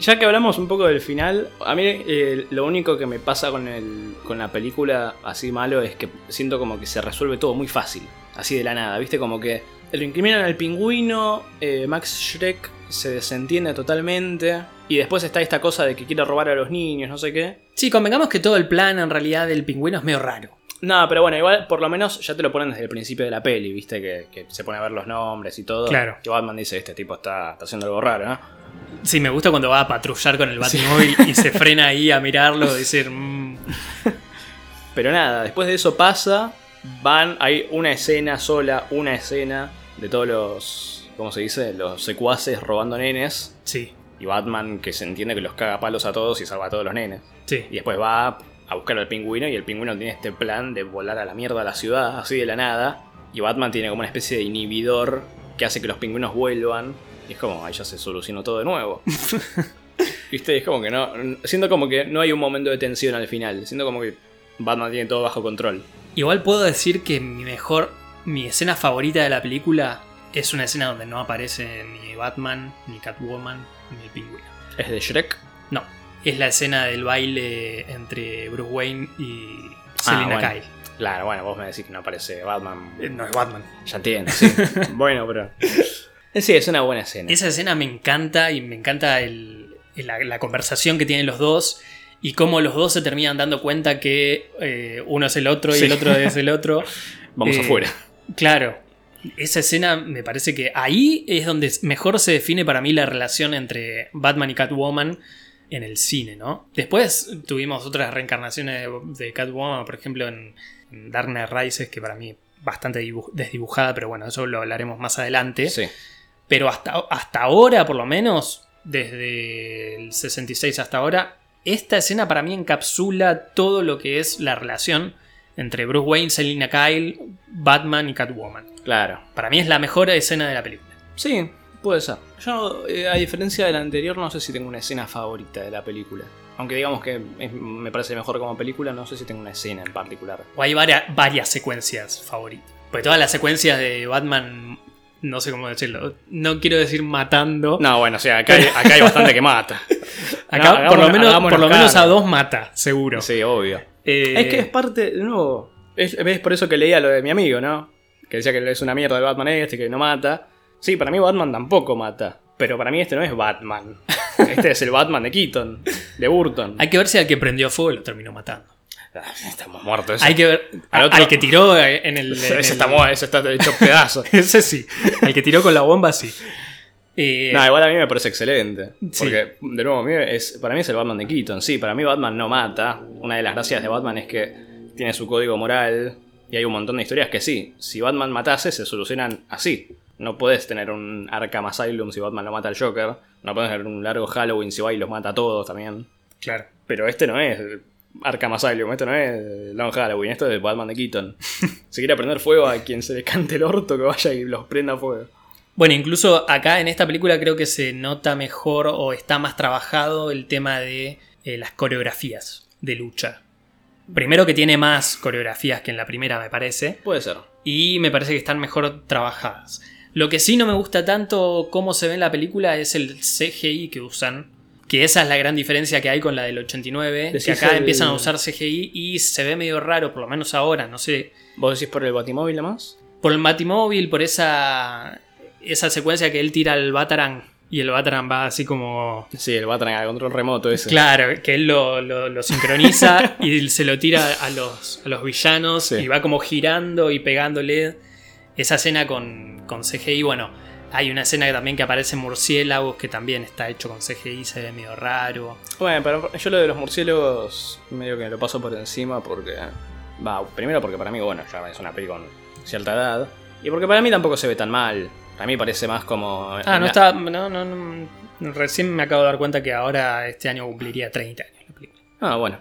ya que hablamos un poco del final, a mí eh, lo único que me pasa con, el, con la película así malo es que siento como que se resuelve todo muy fácil, así de la nada, ¿viste? Como que lo incriminan al pingüino, eh, Max Schreck se desentiende totalmente, y después está esta cosa de que quiere robar a los niños, no sé qué. Sí, convengamos que todo el plan en realidad del pingüino es medio raro. No, pero bueno, igual por lo menos ya te lo ponen desde el principio de la peli, ¿viste? Que, que se pone a ver los nombres y todo. Claro. Que Batman dice, este tipo está, está haciendo algo raro, ¿no? Sí, me gusta cuando va a patrullar con el batimóvil y se frena ahí a mirarlo y decir, "Mm, Pero nada, después de eso pasa, van, hay una escena sola, una escena de todos los, ¿cómo se dice? Los secuaces robando nenes. sí, Y Batman que se entiende que los caga palos a todos y salva a todos los nenes. sí. Y después va a buscar al pingüino y el pingüino tiene este plan de volar a la mierda a la ciudad, así de la nada. Y Batman tiene como una especie de inhibidor que hace que los pingüinos vuelvan. Y es como, ahí ya se solucionó todo de nuevo. ¿Viste? Es como que no. Siento como que no hay un momento de tensión al final. Siento como que Batman tiene todo bajo control. Igual puedo decir que mi mejor, mi escena favorita de la película es una escena donde no aparece ni Batman, ni Catwoman, ni el pingüino. ¿Es de Shrek? No, es la escena del baile entre Bruce Wayne y Ah, Selina bueno. Kyle. Claro, bueno, vos me decís que no aparece Batman. Eh, No es Batman. Ya entiendo, sí. bueno, pero. Eh, Sí, es una buena escena. Esa escena me encanta y me encanta el- la, la conversación que tienen los dos y cómo los dos se terminan dando cuenta que eh, uno es el otro y Sí. el otro es el otro. Vamos Eh, afuera. Claro. Esa escena me parece que ahí es donde mejor se define para mí la relación entre Batman y Catwoman en el cine, ¿no? Después tuvimos otras reencarnaciones de, Catwoman, por ejemplo en, en Dark Knight Rises, que para mí bastante dibu- desdibujada, pero bueno, eso lo hablaremos más adelante. Sí. Pero hasta, hasta ahora, por lo menos, desde el 66 hasta ahora, esta escena para mí encapsula todo lo que es la relación entre Bruce Wayne, Selina Kyle, Batman y Catwoman. Claro. Para mí es la mejor escena de la película. Sí, Puede ser. Yo, eh, a diferencia del anterior, no sé si tengo una escena favorita de la película. Aunque digamos que es- me parece mejor como película, no sé si tengo una escena en particular. O hay varias, varias secuencias favoritas. Porque todas las secuencias de Batman, no sé cómo decirlo, no quiero decir matando. No, bueno, o sea, acá hay, acá hay bastante que mata. Acá No, por lo hagámonos- menos, por lo menos a dos mata, seguro. Sí, obvio. Eh, Es que es parte, de nuevo. Es, es por eso que leía lo de mi amigo, ¿no? Que decía que es una mierda el Batman este, que no mata. Sí, para mí Batman tampoco mata. Pero para mí este no es Batman. Este es el Batman de Keaton, de Burton. Hay que ver si al que prendió fuego lo terminó matando. Ah, Estamos muertos. Ese, Hay que ver Al que tiró en el. ese en el- está muerto, ese está hecho pedazos. Ese sí. Al que tiró con la bomba, sí. Eh, No, igual a mí me parece excelente. Sí. Porque, de nuevo, es, para mí es el Batman de Keaton. Sí, para mí Batman no mata. Una de las gracias de Batman es que tiene su código moral. Y hay un montón de historias que sí. Si Batman matase, se solucionan así. No puedes tener un Arkham Asylum si Batman lo mata al Joker. No puedes tener un largo Halloween si va y los mata a todos también. claro. Pero este no es Arkham Asylum, esto no es Long Halloween, esto es Batman de Keaton. si quiere prender fuego a quien se le cante el orto, que vaya y los prenda fuego. Bueno, incluso acá en esta película creo que se nota mejor o está más trabajado el tema de eh, las coreografías de lucha. Primero que tiene más coreografías que en la primera, me parece. Puede ser. Y me parece que están mejor trabajadas. Lo que sí no me gusta tanto cómo se ve en la película es el CGI que usan. Que esa es la gran diferencia que hay con la del 89. Decís que acá el- empiezan a usar CGI y se ve medio raro, por lo menos ahora. No sé. ¿Vos decís por el Batimóvil más? Por el Batimóvil, por esa. Esa secuencia que él tira al Batarang. Y el Batarang va así como. Sí, el Batman a control remoto ese. Claro, que él lo, lo- lo sincroniza y se lo tira a los, a los villanos Sí. y va como girando y pegándole. Esa escena con, con CGI, bueno, hay una escena que también que aparece murciélagos que también está hecho con CGI, se ve medio raro. Bueno, pero yo lo de los murciélagos medio que lo paso por encima porque... Va, primero porque para mí, bueno, ya es una peli con cierta edad. Y porque para mí tampoco se ve tan mal. Para mí parece más como... Ah, no está. No, no, no, recién me acabo de dar cuenta que ahora este año cumpliría 30 años la película. Ah, bueno.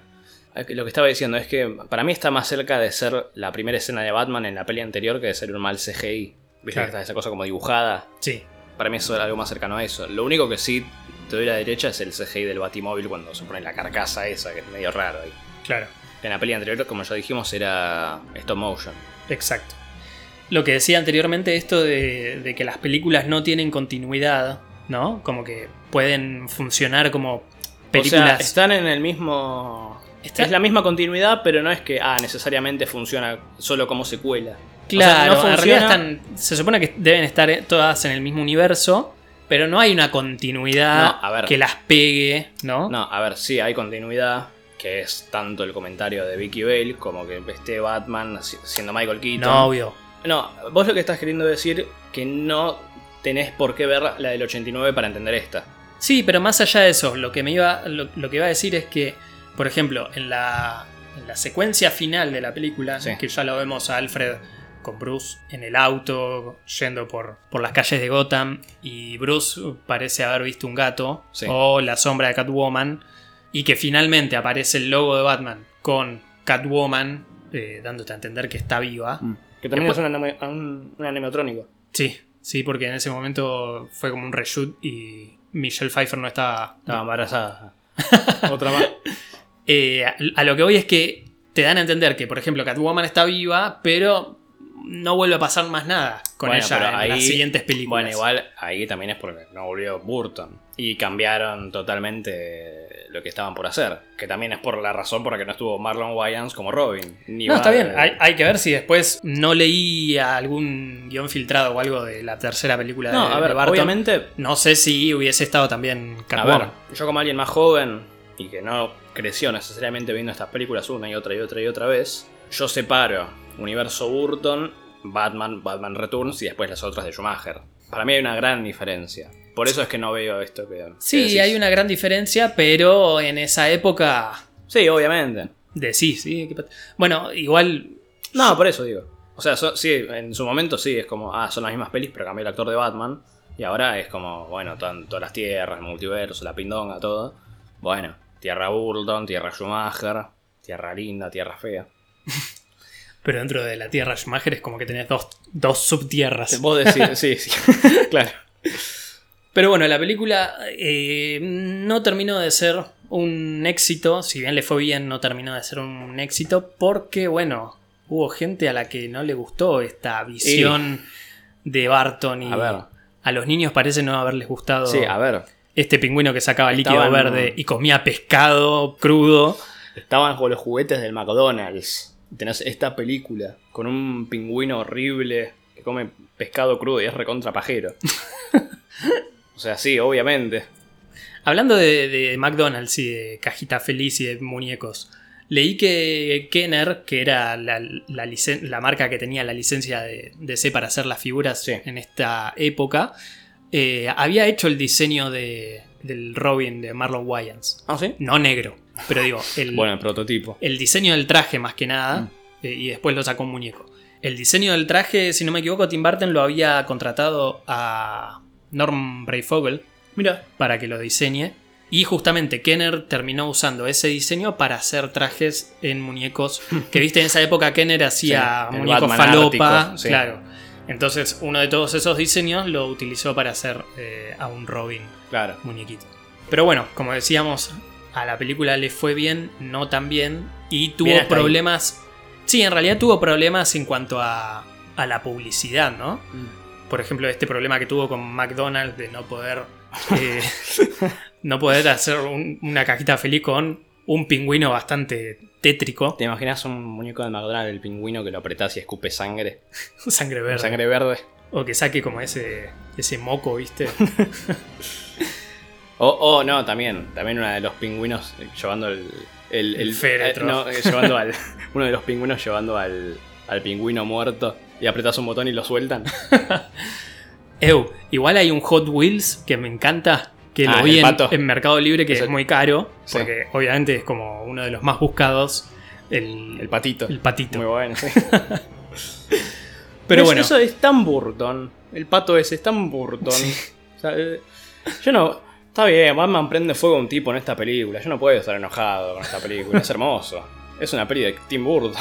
Eh, Lo que estaba diciendo es que para mí está más cerca de ser la primera escena de Batman en la peli anterior que de ser un mal CGI. ¿Viste Claro. que está esa cosa como dibujada? Sí, Para mí eso era algo más cercano a eso. Lo único que sí te doy la derecha es el CGI del Batimóvil cuando se pone la carcasa esa, que es medio raro ahí. claro. En la peli anterior, como ya dijimos, era stop motion. Exacto. Lo que decía anteriormente, esto de, de que las películas no tienen continuidad, ¿no? Como que pueden funcionar como O sea, películas. están en el mismo. Está- Es la misma continuidad, pero no es que ah, necesariamente funciona solo como secuela. claro, o sea, no funciona- están, se supone que deben estar todas en el mismo universo, pero no hay una continuidad No, a ver. que las pegue, ¿no? No, a ver, sí hay continuidad, que es tanto el comentario de Vicky Bale como que esté Batman si- siendo Michael Keaton. No, obvio. No, vos lo que estás queriendo decir que no tenés por qué ver la del 89 para entender esta. Sí, pero más allá de eso, lo que me iba, lo, lo que iba a decir es que, por ejemplo, en la, en la secuencia final de la película, Sí. que ya lo vemos a Alfred con Bruce en el auto, yendo por, por las calles de Gotham, y Bruce parece haber visto un gato, Sí. o la sombra de Catwoman, y que finalmente aparece el logo de Batman con Catwoman, eh, dándote a entender que está viva. Que también Después- es un, un, un animatrónico. Sí, sí, porque en ese momento fue como un reshoot y Michelle Pfeiffer no estaba, Estaba embarazada. Otra más. Eh, a- a lo que voy es que te dan a entender que, por ejemplo, Catwoman está viva, pero no vuelve a pasar más nada con Bueno, ella pero en ahí- las siguientes películas. Bueno, igual ahí también es porque no volvió Burton. Y cambiaron totalmente lo que estaban por hacer. Que también es por la razón por la que no estuvo Marlon Wayans como Robin. Ni No, está bien. Hay, hay que ver si después no leí algún guion filtrado o algo de la tercera película No, de, a de ver, Barton. obviamente. No sé si hubiese estado también A Catwoman. ver, yo como alguien más joven y que no creció necesariamente viendo estas películas una y otra y otra y otra vez, yo separo Universo Burton, Batman, Batman Returns y después las otras de Schumacher. Para mí hay una gran diferencia. Por eso es que no veo esto que. que Sí, decís. hay una gran diferencia, pero en esa época Sí, obviamente. decís, sí. pat- Bueno, igual No, por eso digo. O sea, so- sí, en su momento sí, es como, ah, son las mismas pelis, pero cambió el actor de Batman. Y ahora es como, bueno, todas las tierras, el multiverso, la pindonga, todo. Bueno, tierra Burton, tierra Schumacher, tierra linda, tierra fea. Pero dentro de la Tierra Schumacher es como que tenés dos, dos subtierras. Vos decís, sí, sí, claro. Pero bueno, la película eh, no terminó de ser un éxito, si bien le fue bien, no terminó de ser un éxito, porque bueno, hubo gente a la que no le gustó esta visión de Barton y A ver. a los niños parece no haberles gustado Sí, a ver. Este pingüino que sacaba líquido Estaban- verde y comía pescado crudo. Estaban con los juguetes del McDonald's. Tenés esta película con un pingüino horrible que come pescado crudo y es recontra pajero. o sea, sí, obviamente. Hablando de, de McDonald's y de cajita feliz y de muñecos, leí que Kenner, que era la, la licen- la marca que tenía la licencia de DC para hacer las figuras Sí. en esta época, eh, había hecho el diseño de, del Robin de Marlon Wayans. ¿Ah, sí? No negro, pero digo, el, Bueno, el prototipo. el diseño del traje más que nada, eh, y después lo sacó un muñeco. El diseño del traje, si no me equivoco, Tim Burton lo había contratado a Norm Brayfogle Mira. para que lo diseñe. Y justamente Kenner terminó usando ese diseño para hacer trajes en muñecos. Que viste, en esa época Kenner hacía Sí, muñecos Batman falopa. ártico, sí. Claro. Entonces, uno de todos esos diseños lo utilizó para hacer eh, a un Robin Claro. muñequito. Pero bueno, como decíamos, a la película le fue bien, no tan bien. Y tuvo Bien hasta ahí. problemas. Sí, en realidad tuvo problemas en cuanto a, a la publicidad, ¿no? por ejemplo, este problema que tuvo con McDonald's de no poder. eh, no poder hacer un- una cajita feliz con un pingüino bastante tétrico. ¿Te imaginas un muñeco de McDonald's, el pingüino que lo apretás y escupe sangre? Sangre verde. Sangre verde. O que saque como ese, ese moco, ¿viste? O, o no, también. También uno de los pingüinos llevando el. El, El féretro. eh, no, eh, llevando al. Uno de los pingüinos llevando al, al pingüino muerto. Y apretás un botón y lo sueltan. Ew, igual hay un Hot Wheels que me encanta. Que Ah, lo vi el en, Mercado Libre, que es muy caro. Sí. Porque obviamente es como uno de los más buscados. El, El patito. el patito. Muy bueno, sí. Pero bueno, Eso es tan Burton. El pato ese es tan Burton. O sea, eh, yo no. Está bien, Batman prende fuego a un tipo en esta película. Yo no puedo estar enojado con esta película. Es hermoso. Es una peli de Tim Burton.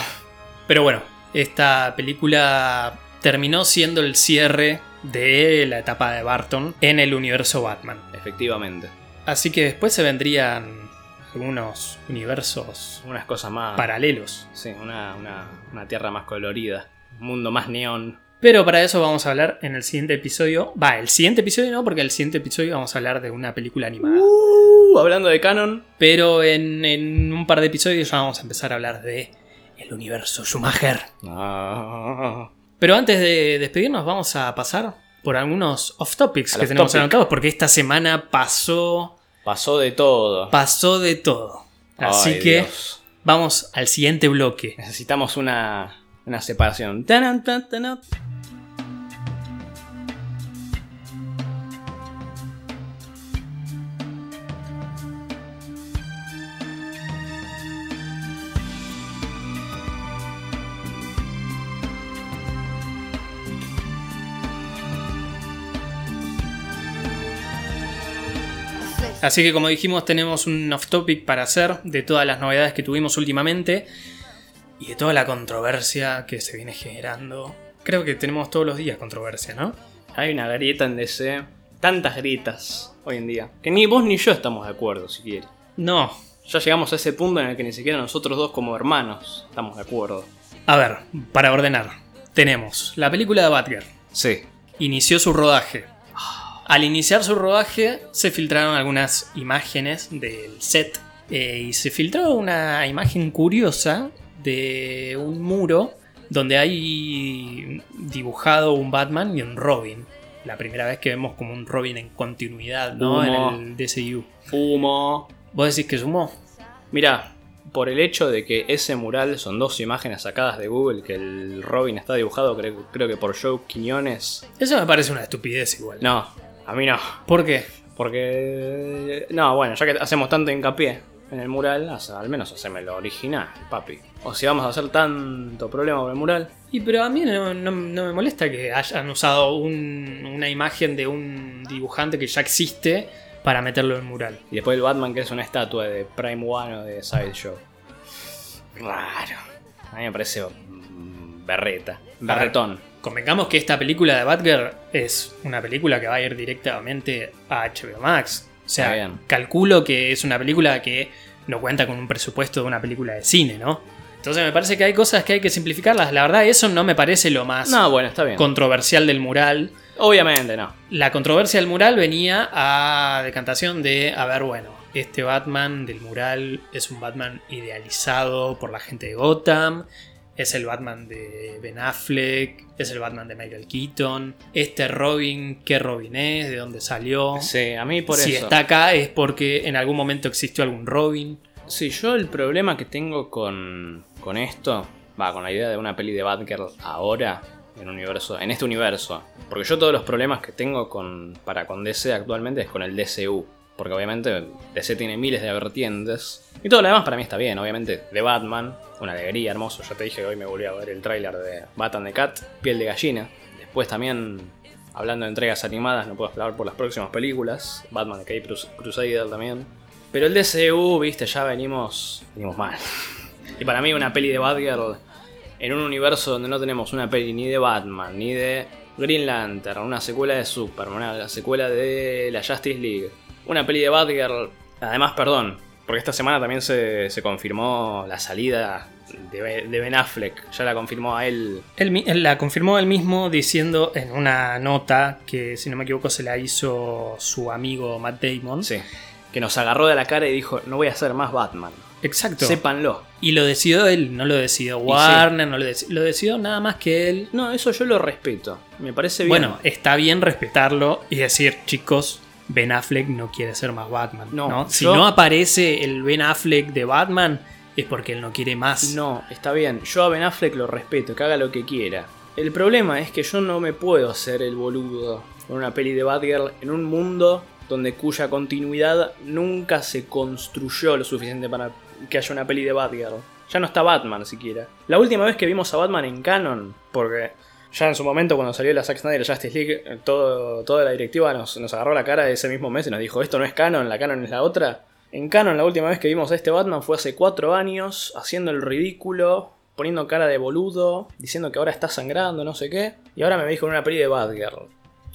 Pero bueno, esta película terminó siendo el cierre de la etapa de Barton en el universo Batman. Efectivamente. Así que después se vendrían algunos universos Unas cosas más. paralelos. Sí, una, una, una tierra más colorida. Un mundo más neón. Pero para eso vamos a hablar en el siguiente episodio. Va, el siguiente episodio no, porque el siguiente episodio vamos a hablar de una película animada. Uh, hablando de canon. Pero en, en un par de episodios ya vamos a empezar a hablar de el universo Schumacher. Ah, Pero antes de despedirnos, vamos a pasar por algunos off topics que tenemos topic. anotados, porque esta semana pasó, pasó de todo. pasó de todo. Así Ay, que Dios. vamos al siguiente bloque. Necesitamos una, una separación. Tan. Así que como dijimos, tenemos un off topic para hacer de todas las novedades que tuvimos últimamente y de toda la controversia que se viene generando. Creo que tenemos todos los días controversia, ¿no? Hay una grieta en DC. Tantas grietas hoy en día. Que ni vos ni yo estamos de acuerdo, si quieres. No. Ya llegamos a ese punto en el que ni siquiera nosotros dos como hermanos estamos de acuerdo. A ver, para ordenar. Tenemos la película de Batgirl. Sí. inició su rodaje. Al iniciar su rodaje se filtraron algunas imágenes del set eh, y se filtró una imagen curiosa de un muro donde hay dibujado un Batman y un Robin. La primera vez que vemos como un Robin en continuidad, ¿no? Humo. En el DCU. Humo. ¿Vos decís que sumó? Mira, por el hecho de que ese mural son dos imágenes sacadas de Google, que el Robin está dibujado, creo, creo que por Joe Quiñones. Eso me parece una estupidez igual. No, a mí no. ¿Por qué? Porque. No, bueno, ya que hacemos tanto hincapié en el mural, al menos haceme lo original, papi. O si vamos a hacer tanto problema con el mural. Y pero a mí no, no- no me molesta que hayan usado un- una imagen de un dibujante que ya existe para meterlo en el mural. Y después el Batman, que es una estatua de Prime One o de Sideshow. Raro. A mí me parece mm, berreta. Berretón. Convengamos que esta película de Batgirl es una película que va a ir directamente a HBO Max. O sea, bien. calculo que es una película que no cuenta con un presupuesto de una película de cine, ¿no? Entonces me parece que hay cosas que hay que simplificarlas. La verdad, eso no me parece lo más No, bueno, está bien. controversial del mural. Obviamente no. La controversia del mural venía a decantación de, a ver, bueno, este Batman del mural es un Batman idealizado por la gente de Gotham, es el Batman de Ben Affleck, es el Batman de Michael Keaton, este Robin, ¿qué Robin es? ¿De dónde salió? Sí, a mí por si eso. está acá es porque en algún momento existió algún Robin. Sí, yo el problema que tengo con, con esto, va, con la idea de una peli de Batgirl ahora, en, universo, en este universo, porque yo todos los problemas que tengo con, para con DC actualmente es con el DCU, porque obviamente DC tiene miles de vertientes, y todo lo demás para mí está bien, obviamente, de Batman, una alegría, hermoso, ya te dije que hoy me volví a ver el tráiler de Batman de Cat, piel de gallina, después también... Hablando de entregas animadas, no puedo hablar por las próximas películas. Batman de Cape Crus- Crusader también. Pero el DCU, viste, ya venimos, venimos mal. Y para mí una peli de Batgirl en un universo donde no tenemos una peli ni de Batman, ni de Green Lantern, una secuela de Superman, una secuela de la Justice League, una peli de Batgirl, además, perdón, porque esta semana también se, se confirmó la salida de, de Ben Affleck, ya la confirmó a él. Él, la confirmó él mismo diciendo en una nota que, si no me equivoco, se la hizo su amigo Matt Damon. Sí, que nos agarró de la cara y dijo, no voy a ser más Batman. Exacto. Sépanlo. Y lo decidió él, no lo decidió Warner, no lo, deci- lo decidió nada más que él. No, eso yo lo respeto. Me parece bien. Bueno, está bien respetarlo y decir, chicos, Ben Affleck no quiere ser más Batman. No, No, Si yo- no aparece el Ben Affleck de Batman, es porque él no quiere más. No, está bien. Yo a Ben Affleck lo respeto, que haga lo que quiera. El problema es que yo no me puedo hacer el boludo con una peli de Batgirl en un mundo donde cuya continuidad nunca se construyó lo suficiente para que haya una peli de Batgirl. Ya no está Batman siquiera. La última vez que vimos a Batman en canon, porque ya en su momento cuando salió la Zack Snyder Justice League, eh, todo, toda la directiva nos, nos agarró la cara ese mismo mes y nos dijo, esto no es canon, la canon es la otra. En canon la última vez que vimos a este Batman fue hace cuatro años, haciendo el ridículo, poniendo cara de boludo, diciendo que ahora está sangrando, no sé qué, y ahora me dijo en una peli de Batgirl.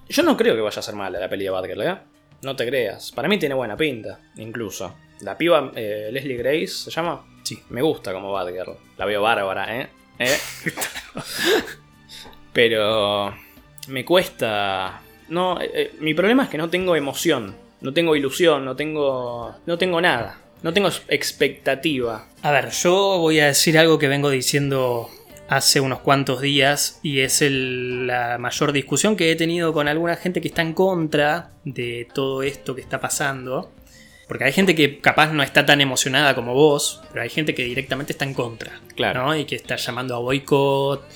Yo no creo que vaya a ser mala la peli de Batgirl, ¿eh? No te creas. Para mí tiene buena pinta, incluso. La piba eh, Leslie Grace, ¿se llama? Sí. Me gusta como Batgirl. La veo bárbara, ¿eh? ¿Eh? Pero me cuesta... No, eh, eh, mi problema es que no tengo emoción, no tengo ilusión, no tengo, no tengo nada, no tengo expectativa. A ver, yo voy a decir algo que vengo diciendo hace unos cuantos días y es el- la mayor discusión que he tenido con alguna gente que está en contra de todo esto que está pasando. Porque hay gente que capaz no está tan emocionada como vos, pero hay gente que directamente está en contra. Claro. ¿no? Y que está llamando a boicot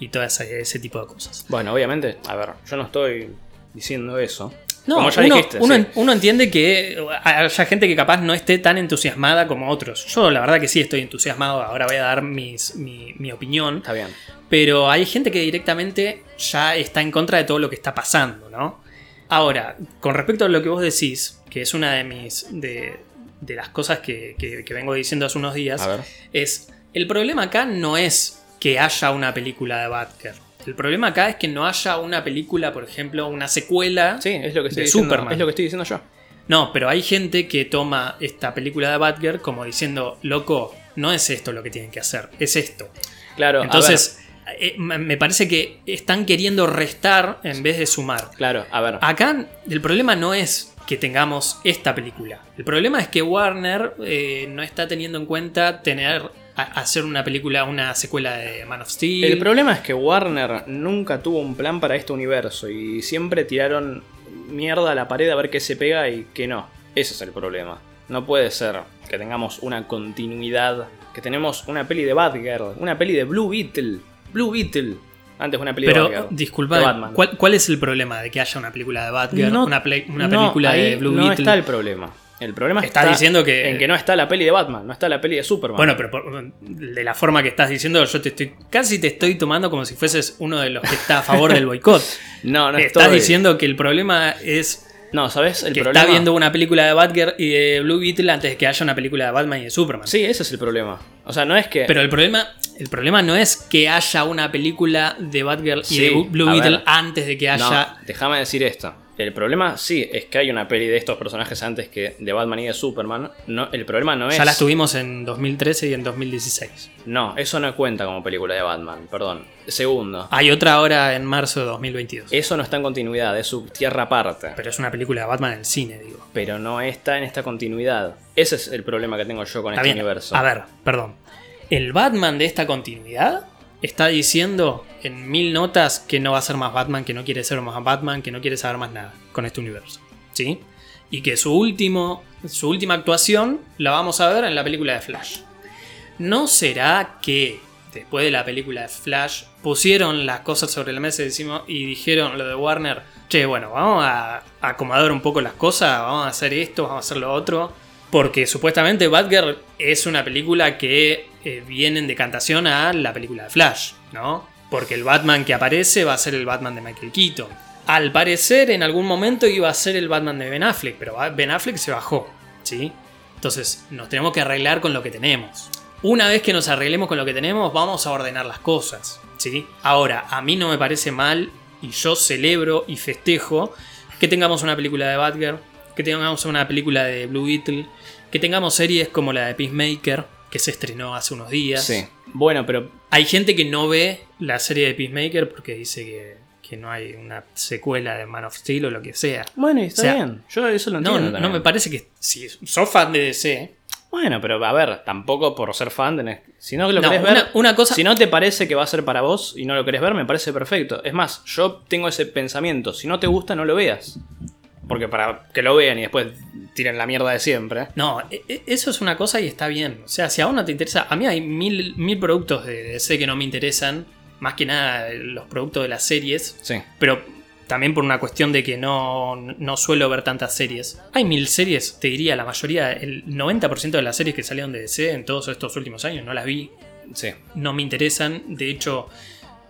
y todo ese, ese tipo de cosas. Bueno, obviamente, a ver, yo no estoy diciendo eso. No, Como ya uno, dijiste, uno sí. en- uno entiende que haya gente que capaz no esté tan entusiasmada como otros. Yo la verdad que sí estoy entusiasmado, ahora voy a dar mis- mi, mi opinión. Está bien. Pero hay gente que directamente ya está en contra de todo lo que está pasando, ¿no? Ahora, con respecto a lo que vos decís, que es una de mis. de, de las cosas que, que- que vengo diciendo hace unos días, es. El problema acá no es que haya una película de Batgirl. El problema acá es que no haya una película, por ejemplo, una secuela Sí, es lo que estoy de diciendo. Superman. Es lo que estoy diciendo yo. No, pero hay gente que toma esta película de Batgirl como diciendo, loco, no es esto lo que tienen que hacer, es esto. Claro, Entonces, eh, me parece que están queriendo restar en vez de sumar. claro, a ver. Acá el problema no es que tengamos esta película. El problema es que Warner eh, no está teniendo en cuenta tener hacer una película, una secuela de Man of Steel. El problema es que Warner nunca tuvo un plan para este universo y siempre tiraron mierda a la pared a ver qué se pega y qué no. Ese es el problema. No puede ser que tengamos una continuidad, que tenemos una peli de Batgirl, una peli de Blue Beetle. Blue Beetle. Antes una peli de Pero, Batgirl. disculpa, de Batman. ¿cuál, cuál es el problema de que haya una película de Batgirl, No- una, no, película de Blue no Beetle? está el problema. El problema Estás está diciendo que- en que no está la peli de Batman, no está la peli de Superman. Bueno, pero por- de la forma que estás diciendo, yo te estoy casi te estoy tomando como si fueses uno de los que está a favor del boicot. no, no Estás estoy. diciendo que el problema es No, ¿sabes? El que problema. está viendo una película de Batgirl y de Blue Beetle antes de que haya una película de Batman y de Superman. Sí, ese es el problema. O sea, no es que. Pero el problema, el problema no es que haya una película de Batgirl y Sí, de Blue Beetle ver. antes de que No, haya. déjame decir esto. El problema sí es que hay una peli de estos personajes antes que de Batman y de Superman. No, el problema no es. Ya las tuvimos en 2013 y en 2016. No, eso no cuenta como película de Batman, perdón. Segundo, Hay otra ahora en marzo de 2022. eso no está en continuidad, es su tierra aparte. Pero es una película de Batman en el cine, digo. Pero no está en esta continuidad. Ese es el problema que tengo yo con Está este bien. universo. A ver, perdón. El Batman de esta continuidad está diciendo en mil notas que no va a ser más Batman, que no quiere ser más Batman, que no quiere saber más nada con este universo. ¿Sí? Y que su, último, su última actuación la vamos a ver en la película de Flash. ¿No será que después de la película de Flash pusieron las cosas sobre la mesa y, dijeron lo de Warner, che, bueno, vamos a acomodar un poco las cosas, vamos a hacer esto, vamos a hacer lo otro? Porque supuestamente Batgirl es una película que eh, viene en decantación a la película de Flash, ¿no? Porque el Batman que aparece va a ser el Batman de Michael Keaton. Al parecer, en algún momento iba a ser el Batman de Ben Affleck, pero Ben Affleck se bajó, ¿sí? Entonces, nos tenemos que arreglar con lo que tenemos. Una vez que nos arreglemos con lo que tenemos, vamos a ordenar las cosas, ¿sí? Ahora, a mí no me parece mal y yo celebro y festejo que tengamos una película de Batgirl, que tengamos una película de Blue Beetle, que tengamos series como la de Peacemaker, que se estrenó hace unos días. Sí. Bueno, pero Hay gente que no ve la serie de Peacemaker porque dice que, que no hay una secuela de Man of Steel o lo que sea. Bueno, y está O sea, bien. Yo eso lo No, entiendo. no, también. me parece que si sos fan de DC, Bueno, pero a ver, tampoco por ser fan tenés. Si no lo No, querés una- ver. una cosa- Si no te parece que va a ser para vos y no lo querés ver, me parece perfecto. Es más, yo tengo ese pensamiento. Si no te gusta, no lo veas. Porque para que lo vean y después tiren la mierda de siempre. No, e- e- eso es una cosa y está bien. O sea, si a vos no te interesa. A mí hay mil, mil productos de DC que no me interesan. Más que nada los productos de las series. Sí. Pero también por una cuestión de que no, no suelo ver tantas series. Hay mil series, te diría, la mayoría, el 90% de las series que salieron de DC en todos estos últimos años no las vi. Sí. No me interesan. De hecho,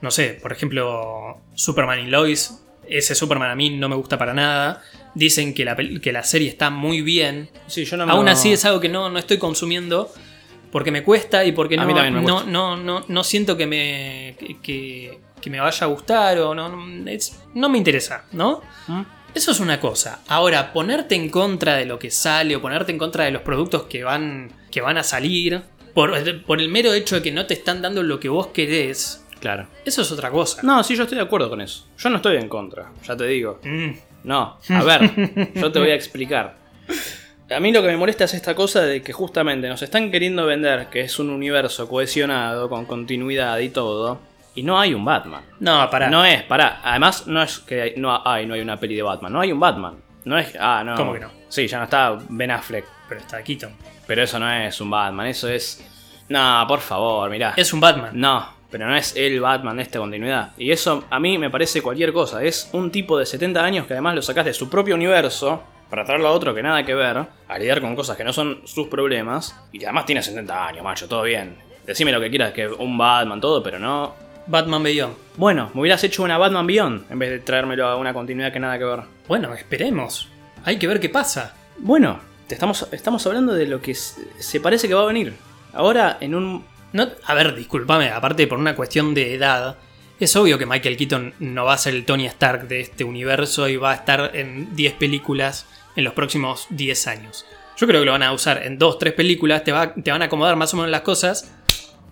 no sé, por ejemplo, Superman y Lois. Ese Superman a mí no me gusta para nada. Dicen que la, que la serie está muy bien. Sí, yo no me Aún lo- así es algo que no, no estoy consumiendo porque me cuesta y porque no, no, no, no, no siento que me, que, me vaya a gustar o no, no, es- no me interesa, ¿no? ¿Mm? Eso es una cosa. Ahora, ponerte en contra de lo que sale o ponerte en contra de los productos que van, que van a salir por, por el mero hecho de que no te están dando lo que vos querés, Claro. eso es otra cosa. No, sí, yo estoy de acuerdo con eso. Yo no estoy en contra, ya te digo. Mm, No, a ver, yo te voy a explicar. A mí lo que me molesta es esta cosa de que justamente nos están queriendo vender que es un universo cohesionado, con continuidad y todo, y no hay un Batman. No, pará. No es, pará, además no es que hay- no hay, no hay una peli de Batman, no hay un Batman. No es, ah, no. ¿Cómo que no? Sí, ya no está Ben Affleck, Pero está Keaton. pero eso no es un Batman, eso es... No, por favor, mirá. Es un Batman. No, pero no es el Batman de esta continuidad. Y eso a mí me parece cualquier cosa. Es un tipo de 70 años que además lo sacás de su propio universo para traerlo a otro que nada que ver, a lidiar con cosas que no son sus problemas. Y además tiene 70 años, macho, todo bien. Decime lo que quieras, que un Batman, todo, pero no. Batman Beyond. Bueno, me hubieras hecho una Batman Beyond en vez de traérmelo a una continuidad que nada que ver. Bueno, esperemos. Hay que ver qué pasa. Bueno, te estamos, estamos hablando de lo que se parece que va a venir. Ahora, en un A ver, discúlpame, aparte por una cuestión de edad, es obvio que Michael Keaton no va a ser el Tony Stark de este universo y va a estar en 10 películas en los próximos 10 años. Yo creo que lo van a usar en 2, 3 películas, te, va- te van a acomodar más o menos las cosas.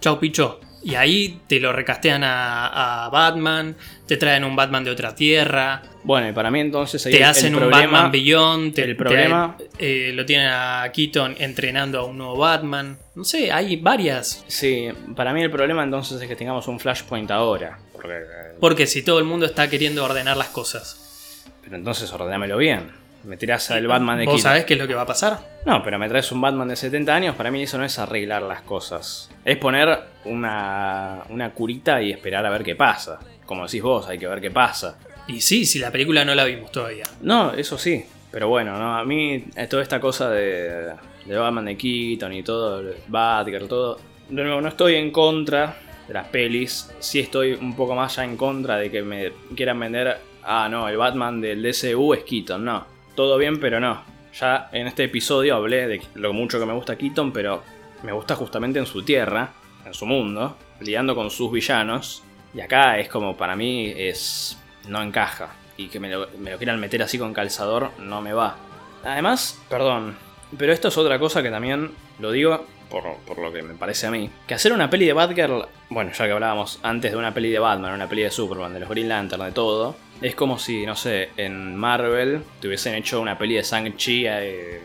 Chau, picho. Y ahí te lo recastean a, a Batman, te traen un Batman de otra tierra, Bueno, y para mí entonces ahí te el hacen un problema- Batman Beyond, te, el problema- te- eh, lo tienen a Keaton entrenando a un nuevo Batman. No sé, hay varias. Sí, para mí el problema entonces es que tengamos un Flashpoint ahora. Porque, Porque si todo el mundo está queriendo ordenar las cosas. pero entonces ordenámelo bien. Me tirás al Batman de ¿Vos Keaton. sabés qué es lo que va a pasar? No, pero me traes un Batman de 70 años, para mí eso no es arreglar las cosas. Es poner una, una curita y esperar a ver qué pasa. Como decís vos, hay que ver qué pasa. Y sí, si la película no la vimos todavía. No, eso sí. Pero bueno, no, a mí eh, toda esta cosa de, de Batman de Keaton y todo, Batgirl, todo. De nuevo, no estoy en contra de las pelis. Sí estoy un poco más ya en contra de que me quieran vender. Ah, no, el Batman del DCU es Keaton, no. Todo bien, pero no. Ya en este episodio hablé de lo mucho que me gusta Keaton, pero me gusta justamente en su tierra, en su mundo, lidiando con sus villanos. Y acá es como para mí es. no encaja. Y que me me lo quieran meter así con calzador no me va. Además, perdón, pero esto es otra cosa que también lo digo por, lo que me parece a mí. Que hacer una peli de Batgirl, bueno, ya que hablábamos antes de una peli de Batman, una peli de Superman, de los Green Lantern, de todo, es como si, no sé, en Marvel te hubiesen hecho una peli de Shang-Chi, eh,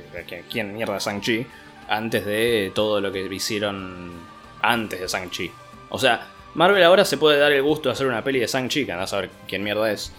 ¿quién mierda Shang-Chi? Antes de todo lo que hicieron antes de Shang-Chi. O sea, Marvel ahora se puede dar el gusto de hacer una peli de Shang-Chi, que andás a saber quién mierda es.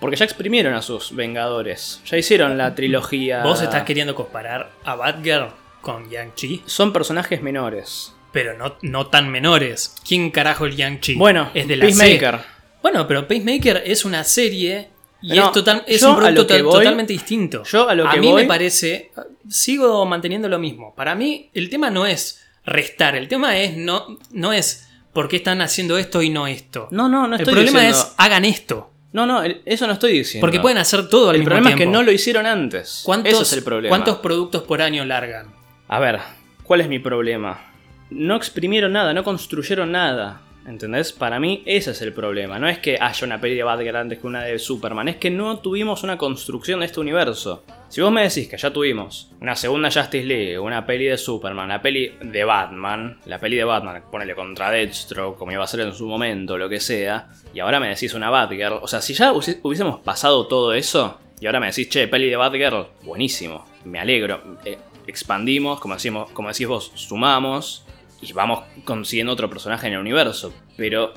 Porque ya exprimieron a sus Vengadores. Ya hicieron la trilogía. Vos estás queriendo comparar a Batgirl con Yang-Chi, Son personajes menores. pero no, no tan menores. ¿Quién carajo es Yang-Chi? Bueno, es de la Peacemaker. Bueno, pero Pacemaker es una serie y No, es, total, es un a producto to- voy- totalmente distinto. yo a lo que mí voy- me parece, sigo manteniendo lo mismo. Para mí el tema no es restar, el tema es no, no es por qué están haciendo esto y no esto. No, no, no el estoy problema diciendo- es hagan esto. No, no, el- eso no estoy diciendo. Porque pueden hacer todo al El mismo problema es que tiempo. no lo hicieron antes. ¿Cuántos, Ese es el problema. ¿Cuántos productos por año largan? A ver, ¿cuál es mi problema? No exprimieron nada, no construyeron nada. ¿Entendés? Para mí ese es el problema. No es que haya una peli de Batgirl antes que una de Superman, es que no tuvimos una construcción de este universo. Si vos me decís que ya tuvimos una segunda Justice League, una peli de Superman, la peli de Batman, la peli de Batman, ponele contra Deathstroke, como iba a ser en su momento, lo que sea, y ahora me decís una Batgirl, o sea, si ya hubiésemos pasado todo eso, y ahora me decís, che, peli de Batgirl, buenísimo, me alegro. Eh, expandimos, como, decimos, como decís vos, sumamos y vamos consiguiendo otro personaje en el universo. Pero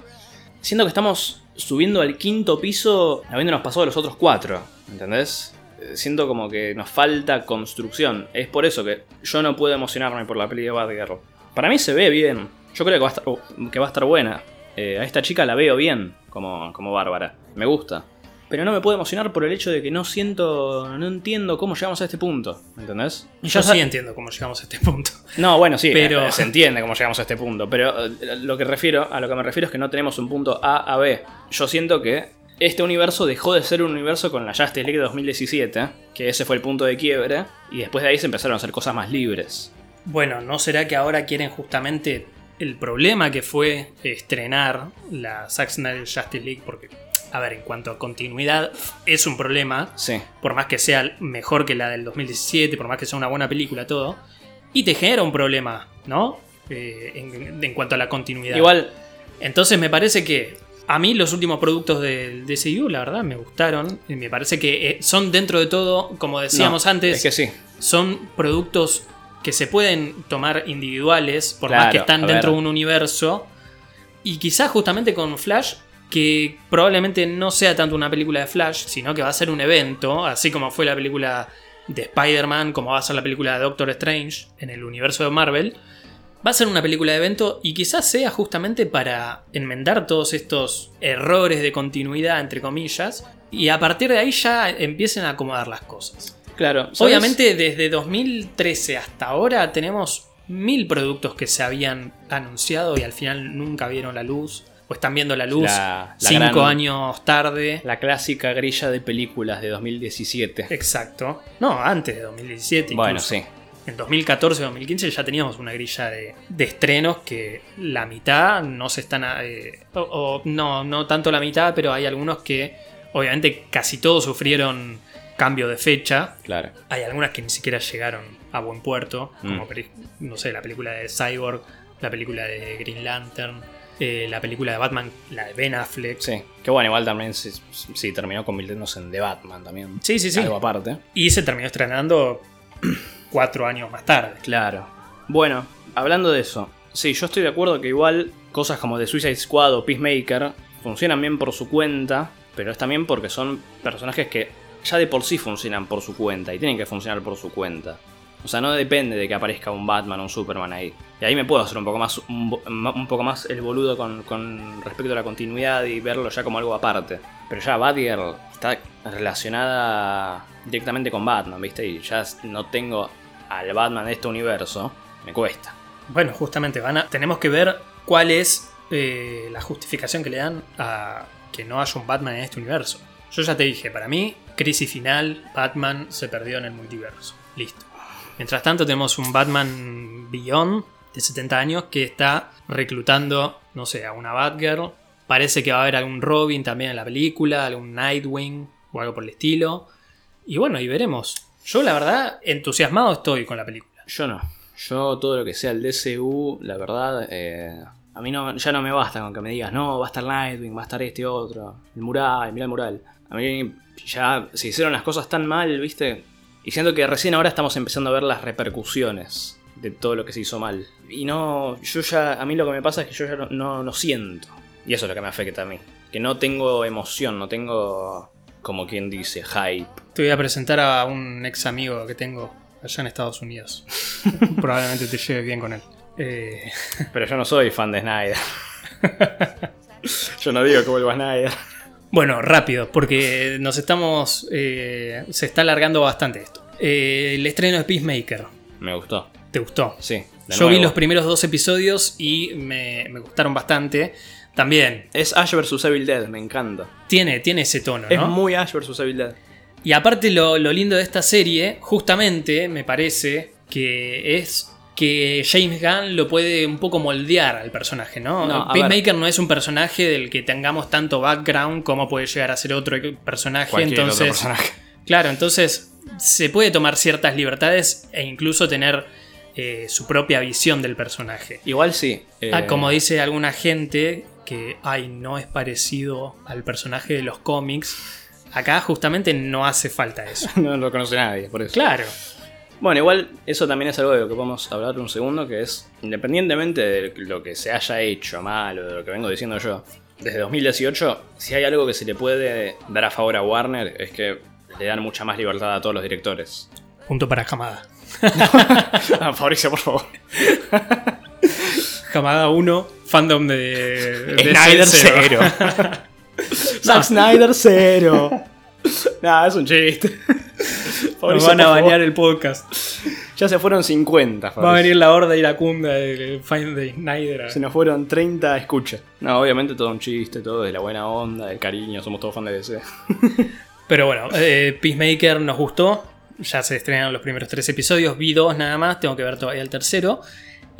siento que estamos subiendo al quinto piso habiéndonos pasado los otros cuatro, ¿entendés? Eh, Siento como que nos falta construcción. Es por eso que yo no puedo emocionarme por la peli de Batgirl. Para mí se ve bien. Yo creo que va a estar, oh, que va a estar buena. Eh, a esta chica la veo bien como, como Bárbara. Me gusta. Pero no me puedo emocionar por el hecho de que no siento, no entiendo cómo llegamos a este punto. ¿Entendés? Yo sí entiendo cómo llegamos a este punto. no, bueno, sí, Pero- eh, se entiende cómo llegamos a este punto, pero eh, lo que refiero, a lo que me refiero es que no tenemos un punto A a B. Yo siento que este universo dejó de ser un universo con la Justice League de 2017, que ese fue el punto de quiebre, y después de ahí se empezaron a hacer cosas más libres. Bueno, ¿no será que ahora quieren justamente el problema que fue estrenar la Zack Snyder Justice League? Porque, a ver, en cuanto a continuidad, es un problema. Sí, Por más que sea mejor que la del 2017, por más que sea una buena película, todo. Y te genera un problema, ¿no? Eh, en, en cuanto a la continuidad. igual, Entonces me parece que a mí los últimos productos del DCU, la verdad, me gustaron. Y me parece que eh, son dentro de todo, como decíamos no, antes, es que sí. son productos que se pueden tomar individuales, por Claro, más que están dentro de un universo. Y quizás justamente con Flash, que probablemente no sea tanto una película de Flash, sino que va a ser un evento, así como fue la película de Spider-Man, como va a ser la película de Doctor Strange en el universo de Marvel. Va a ser una película de evento y quizás sea justamente para enmendar todos estos errores de continuidad, entre comillas, y a partir de ahí ya empiecen a acomodar las cosas. Claro, ¿sabes? Obviamente desde 2013 hasta ahora tenemos mil productos que se habían anunciado y al final nunca vieron la luz. O están viendo la luz La- la cinco gran- años tarde. La clásica grilla de películas de 2017. Exacto. No, antes de 2017. Bueno, incluso. sí. En 2014-2015 ya teníamos una grilla de, de estrenos que la mitad no se están... eh, o, o no, no tanto la mitad, pero hay algunos que obviamente casi todos sufrieron cambio de fecha. Claro. Hay algunas que ni siquiera llegaron a buen puerto, como Mm. no sé, la película de Cyborg, la película de Green Lantern, eh, la película de Batman, la de Ben Affleck. Sí. Que bueno, igual también sí, sí, terminó convirtiéndose en The Batman también. sí, sí. sí. Algo aparte. Y se terminó estrenando cuatro años más tarde. Claro. Bueno, hablando de eso, sí, yo estoy de acuerdo que igual cosas como The Suicide Squad o Peacemaker funcionan bien por su cuenta, pero es también porque son personajes que ya de por sí funcionan por su cuenta y tienen que funcionar por su cuenta. O sea, no depende de que aparezca un Batman o un Superman ahí. Y ahí me puedo hacer un poco más, un, poco más el boludo con, con respecto a la continuidad y verlo ya como algo aparte. Pero ya Batgirl está relacionada directamente con Batman, ¿viste? Y ya no tengo al Batman de este universo, me cuesta. Bueno, justamente van a, tenemos que ver cuál es eh, la justificación que le dan a que no haya un Batman en este universo. Yo ya te dije, para mí, crisis final, Batman se perdió en el multiverso. Listo. Mientras tanto tenemos un Batman Beyond de 70 años que está reclutando, no sé, a una Batgirl. Parece que va a haber algún Robin también en la película, algún Nightwing o algo por el estilo. Y bueno, y veremos. Yo la verdad, entusiasmado estoy con la película. Yo no. Yo todo lo que sea el DCU, la verdad, eh, a mí no, ya no me basta con que me digas, no, va a estar Nightwing, va a estar este otro, el mural, mira el mural. A mí ya se hicieron las cosas tan mal, viste, y siento que recién ahora estamos empezando a ver las repercusiones de todo lo que se hizo mal. Y no, yo ya, a mí lo que me pasa es que yo ya no, no, no siento. Y eso es lo que me afecta a mí. Que no tengo emoción, no tengo, como quien dice, hype. Te voy a presentar a un ex amigo que tengo allá en Estados Unidos. Probablemente te lleves bien con él. Eh, Pero yo no soy fan de Snyder. yo no digo que vuelva Snyder. Bueno, rápido, porque nos estamos. eh, se está alargando bastante esto. Eh, el estreno de Peacemaker. Me gustó. ¿Te gustó? Sí. de Yo vi los primeros dos episodios y me, me gustaron bastante. También Es Ash vs Evil Dead, me encanta. tiene, tiene ese tono, Es ¿no? muy Ash vs Evil Dead. Y aparte lo, lo lindo de esta serie, justamente me parece que es que James Gunn lo puede un poco moldear al personaje, ¿no? No, Peacemaker no es un personaje del que tengamos tanto background como puede llegar a ser otro personaje. Cualquier otro personaje. claro, entonces se puede tomar ciertas libertades e incluso tener eh, su propia visión del personaje. Igual sí. eh, Ah, como dice alguna gente que, ay, no es parecido al personaje de los cómics. Acá justamente no hace falta eso. no lo conoce nadie, por eso. Claro. Bueno, igual eso también es algo de lo que podemos hablar un segundo, que es, independientemente de lo que se haya hecho mal o de lo que vengo diciendo yo, desde 2018, si hay algo que se le puede dar a favor a Warner, es que le dan mucha más libertad a todos los directores. Punto para Camada. ah, Fabricio, por favor. Camada 1, fandom de, de Snyder 0. Zack Snyder 0. Nada, es un chiste. Nos van a bañar el podcast. Ya se fueron 50, Va a venir la horda iracunda del Find the Snyder. Se nos fueron 30 escuchas. No, obviamente todo un chiste, todo de la buena onda, del cariño, somos todos fans de DC. Pero bueno, eh, Peacemaker nos gustó. Ya se estrenaron los primeros tres episodios. Vi dos nada más, tengo que ver todavía el tercero.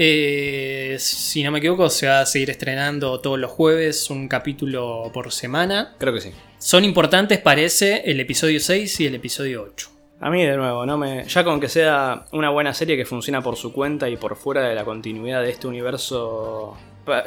Eh, si no me equivoco, se va a seguir estrenando todos los jueves un capítulo por semana. Creo que sí. Son importantes, parece, el episodio 6 y el episodio 8. A mí, de nuevo, no me. Ya con que sea una buena serie que funciona por su cuenta y por fuera de la continuidad de este universo.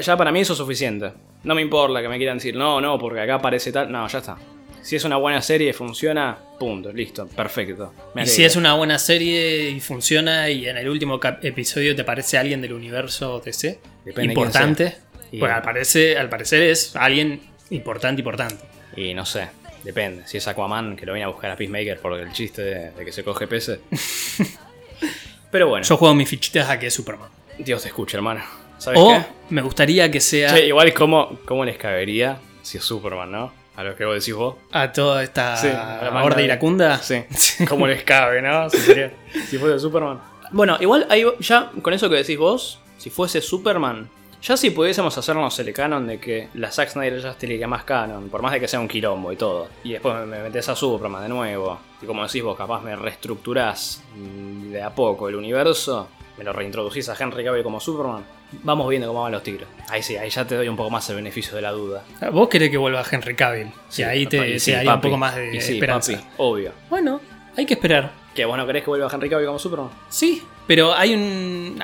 Ya para mí eso es suficiente. No me importa que me quieran decir, no, no, porque acá aparece tal. No, ya está. Si es una buena serie y funciona, punto, listo, perfecto. Y si es una buena serie y funciona y en el último episodio te parece alguien del universo DC Depende de importante, sea. Y- pues al parecer, al parecer es alguien importante, importante. Y no sé, depende. Si es Aquaman, que lo viene a buscar a Peacemaker por el chiste de, de que se coge peces. Pero bueno, Yo juego mis fichitas a que es Superman. Dios te escucha, hermano. ¿Sabes O qué? me gustaría que sea Che, igual cómo, cómo les cabería si es Superman, ¿no? A lo que vos decís vos. a toda esta Sí, a la horda de- iracunda. Sí. ¿Cómo les cabe, no? Si, sería- si fuese Superman. Bueno, igual ahí ya con eso que decís vos, si fuese Superman, ya si pudiésemos hacernos el canon de que la Zack Snyder ya que más canon, por más de que sea un quilombo y todo, y después me, me metes a Superman de nuevo, y como decís vos, capaz me reestructurás mm, de a poco el universo, me lo reintroducís a Henry Cavill como Superman, vamos viendo cómo van los tigres. Ahí sí, ahí ya te doy un poco más el beneficio de la duda. Vos querés que vuelva Henry Cavill. Sí, y ahí te, y te sí, daría un papi, poco más de sí, esperanza. papi, obvio. Bueno, hay que esperar. ¿Que vos no querés que vuelva Henry Cavill como Superman? Sí, pero hay un.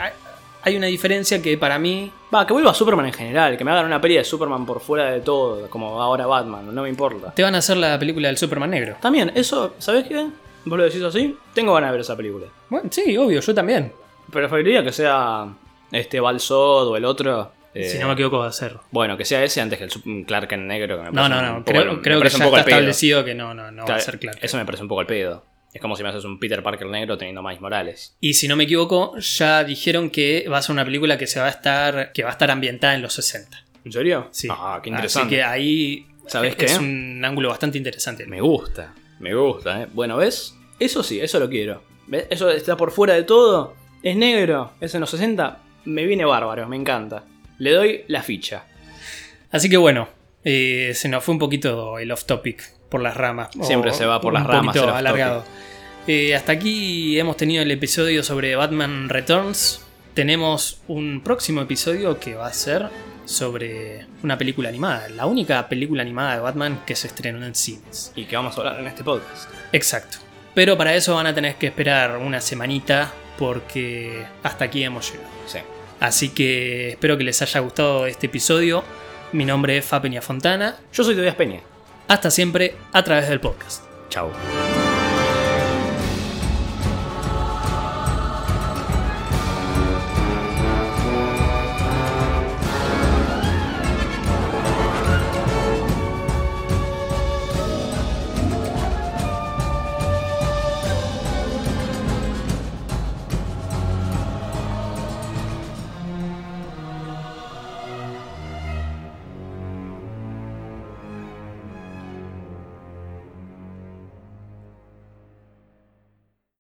hay- una diferencia que para mí. Va, que vuelva Superman en general, que me hagan una peli de Superman por fuera de todo, como ahora Batman, no me importa. Te van a hacer la película del Superman negro. También, eso, ¿sabes qué? Vos lo decís así, tengo ganas de ver esa película. Bueno, sí, obvio, yo también. Preferiría que sea este Balsod o el otro. eh, Si no me equivoco, va a ser. Bueno, que sea ese antes que el Clark Kent negro, que me No, no, un no. Creo, que ya está establecido que no, no, no va a Claro, ser claro. Eso me parece un poco el pedo. Es como si me haces un Peter Parker negro teniendo Miles Morales. Y si no me equivoco, ya dijeron que va a ser una película que se va a estar. que va a estar ambientada en los 60. ¿En serio? Sí. Ah, qué Así interesante. que ahí. ¿Sabés es qué? un ángulo bastante interesante. Me gusta, me gusta, ¿eh? Bueno, ¿ves? Eso sí, eso lo quiero. ¿Ves? Eso está por fuera de todo. Es negro, es en los 60. Me viene bárbaro, me encanta. Le doy la ficha. Así que bueno, eh, se nos fue un poquito el off topic por las ramas. Siempre se va por las un ramas poquito alargado. Eh, hasta aquí hemos tenido el episodio sobre Batman Returns. Tenemos un próximo episodio que va a ser sobre una película animada. La única película animada de Batman que se estrenó en cines. Y que vamos a hablar en este podcast. Exacto. Pero para eso van a tener que esperar una semanita porque hasta aquí hemos llegado. Sí. Así que espero que les haya gustado este episodio. Mi nombre es Fa Peña Fontana. Yo soy Tobias Peña. Hasta siempre a través del podcast. Chau.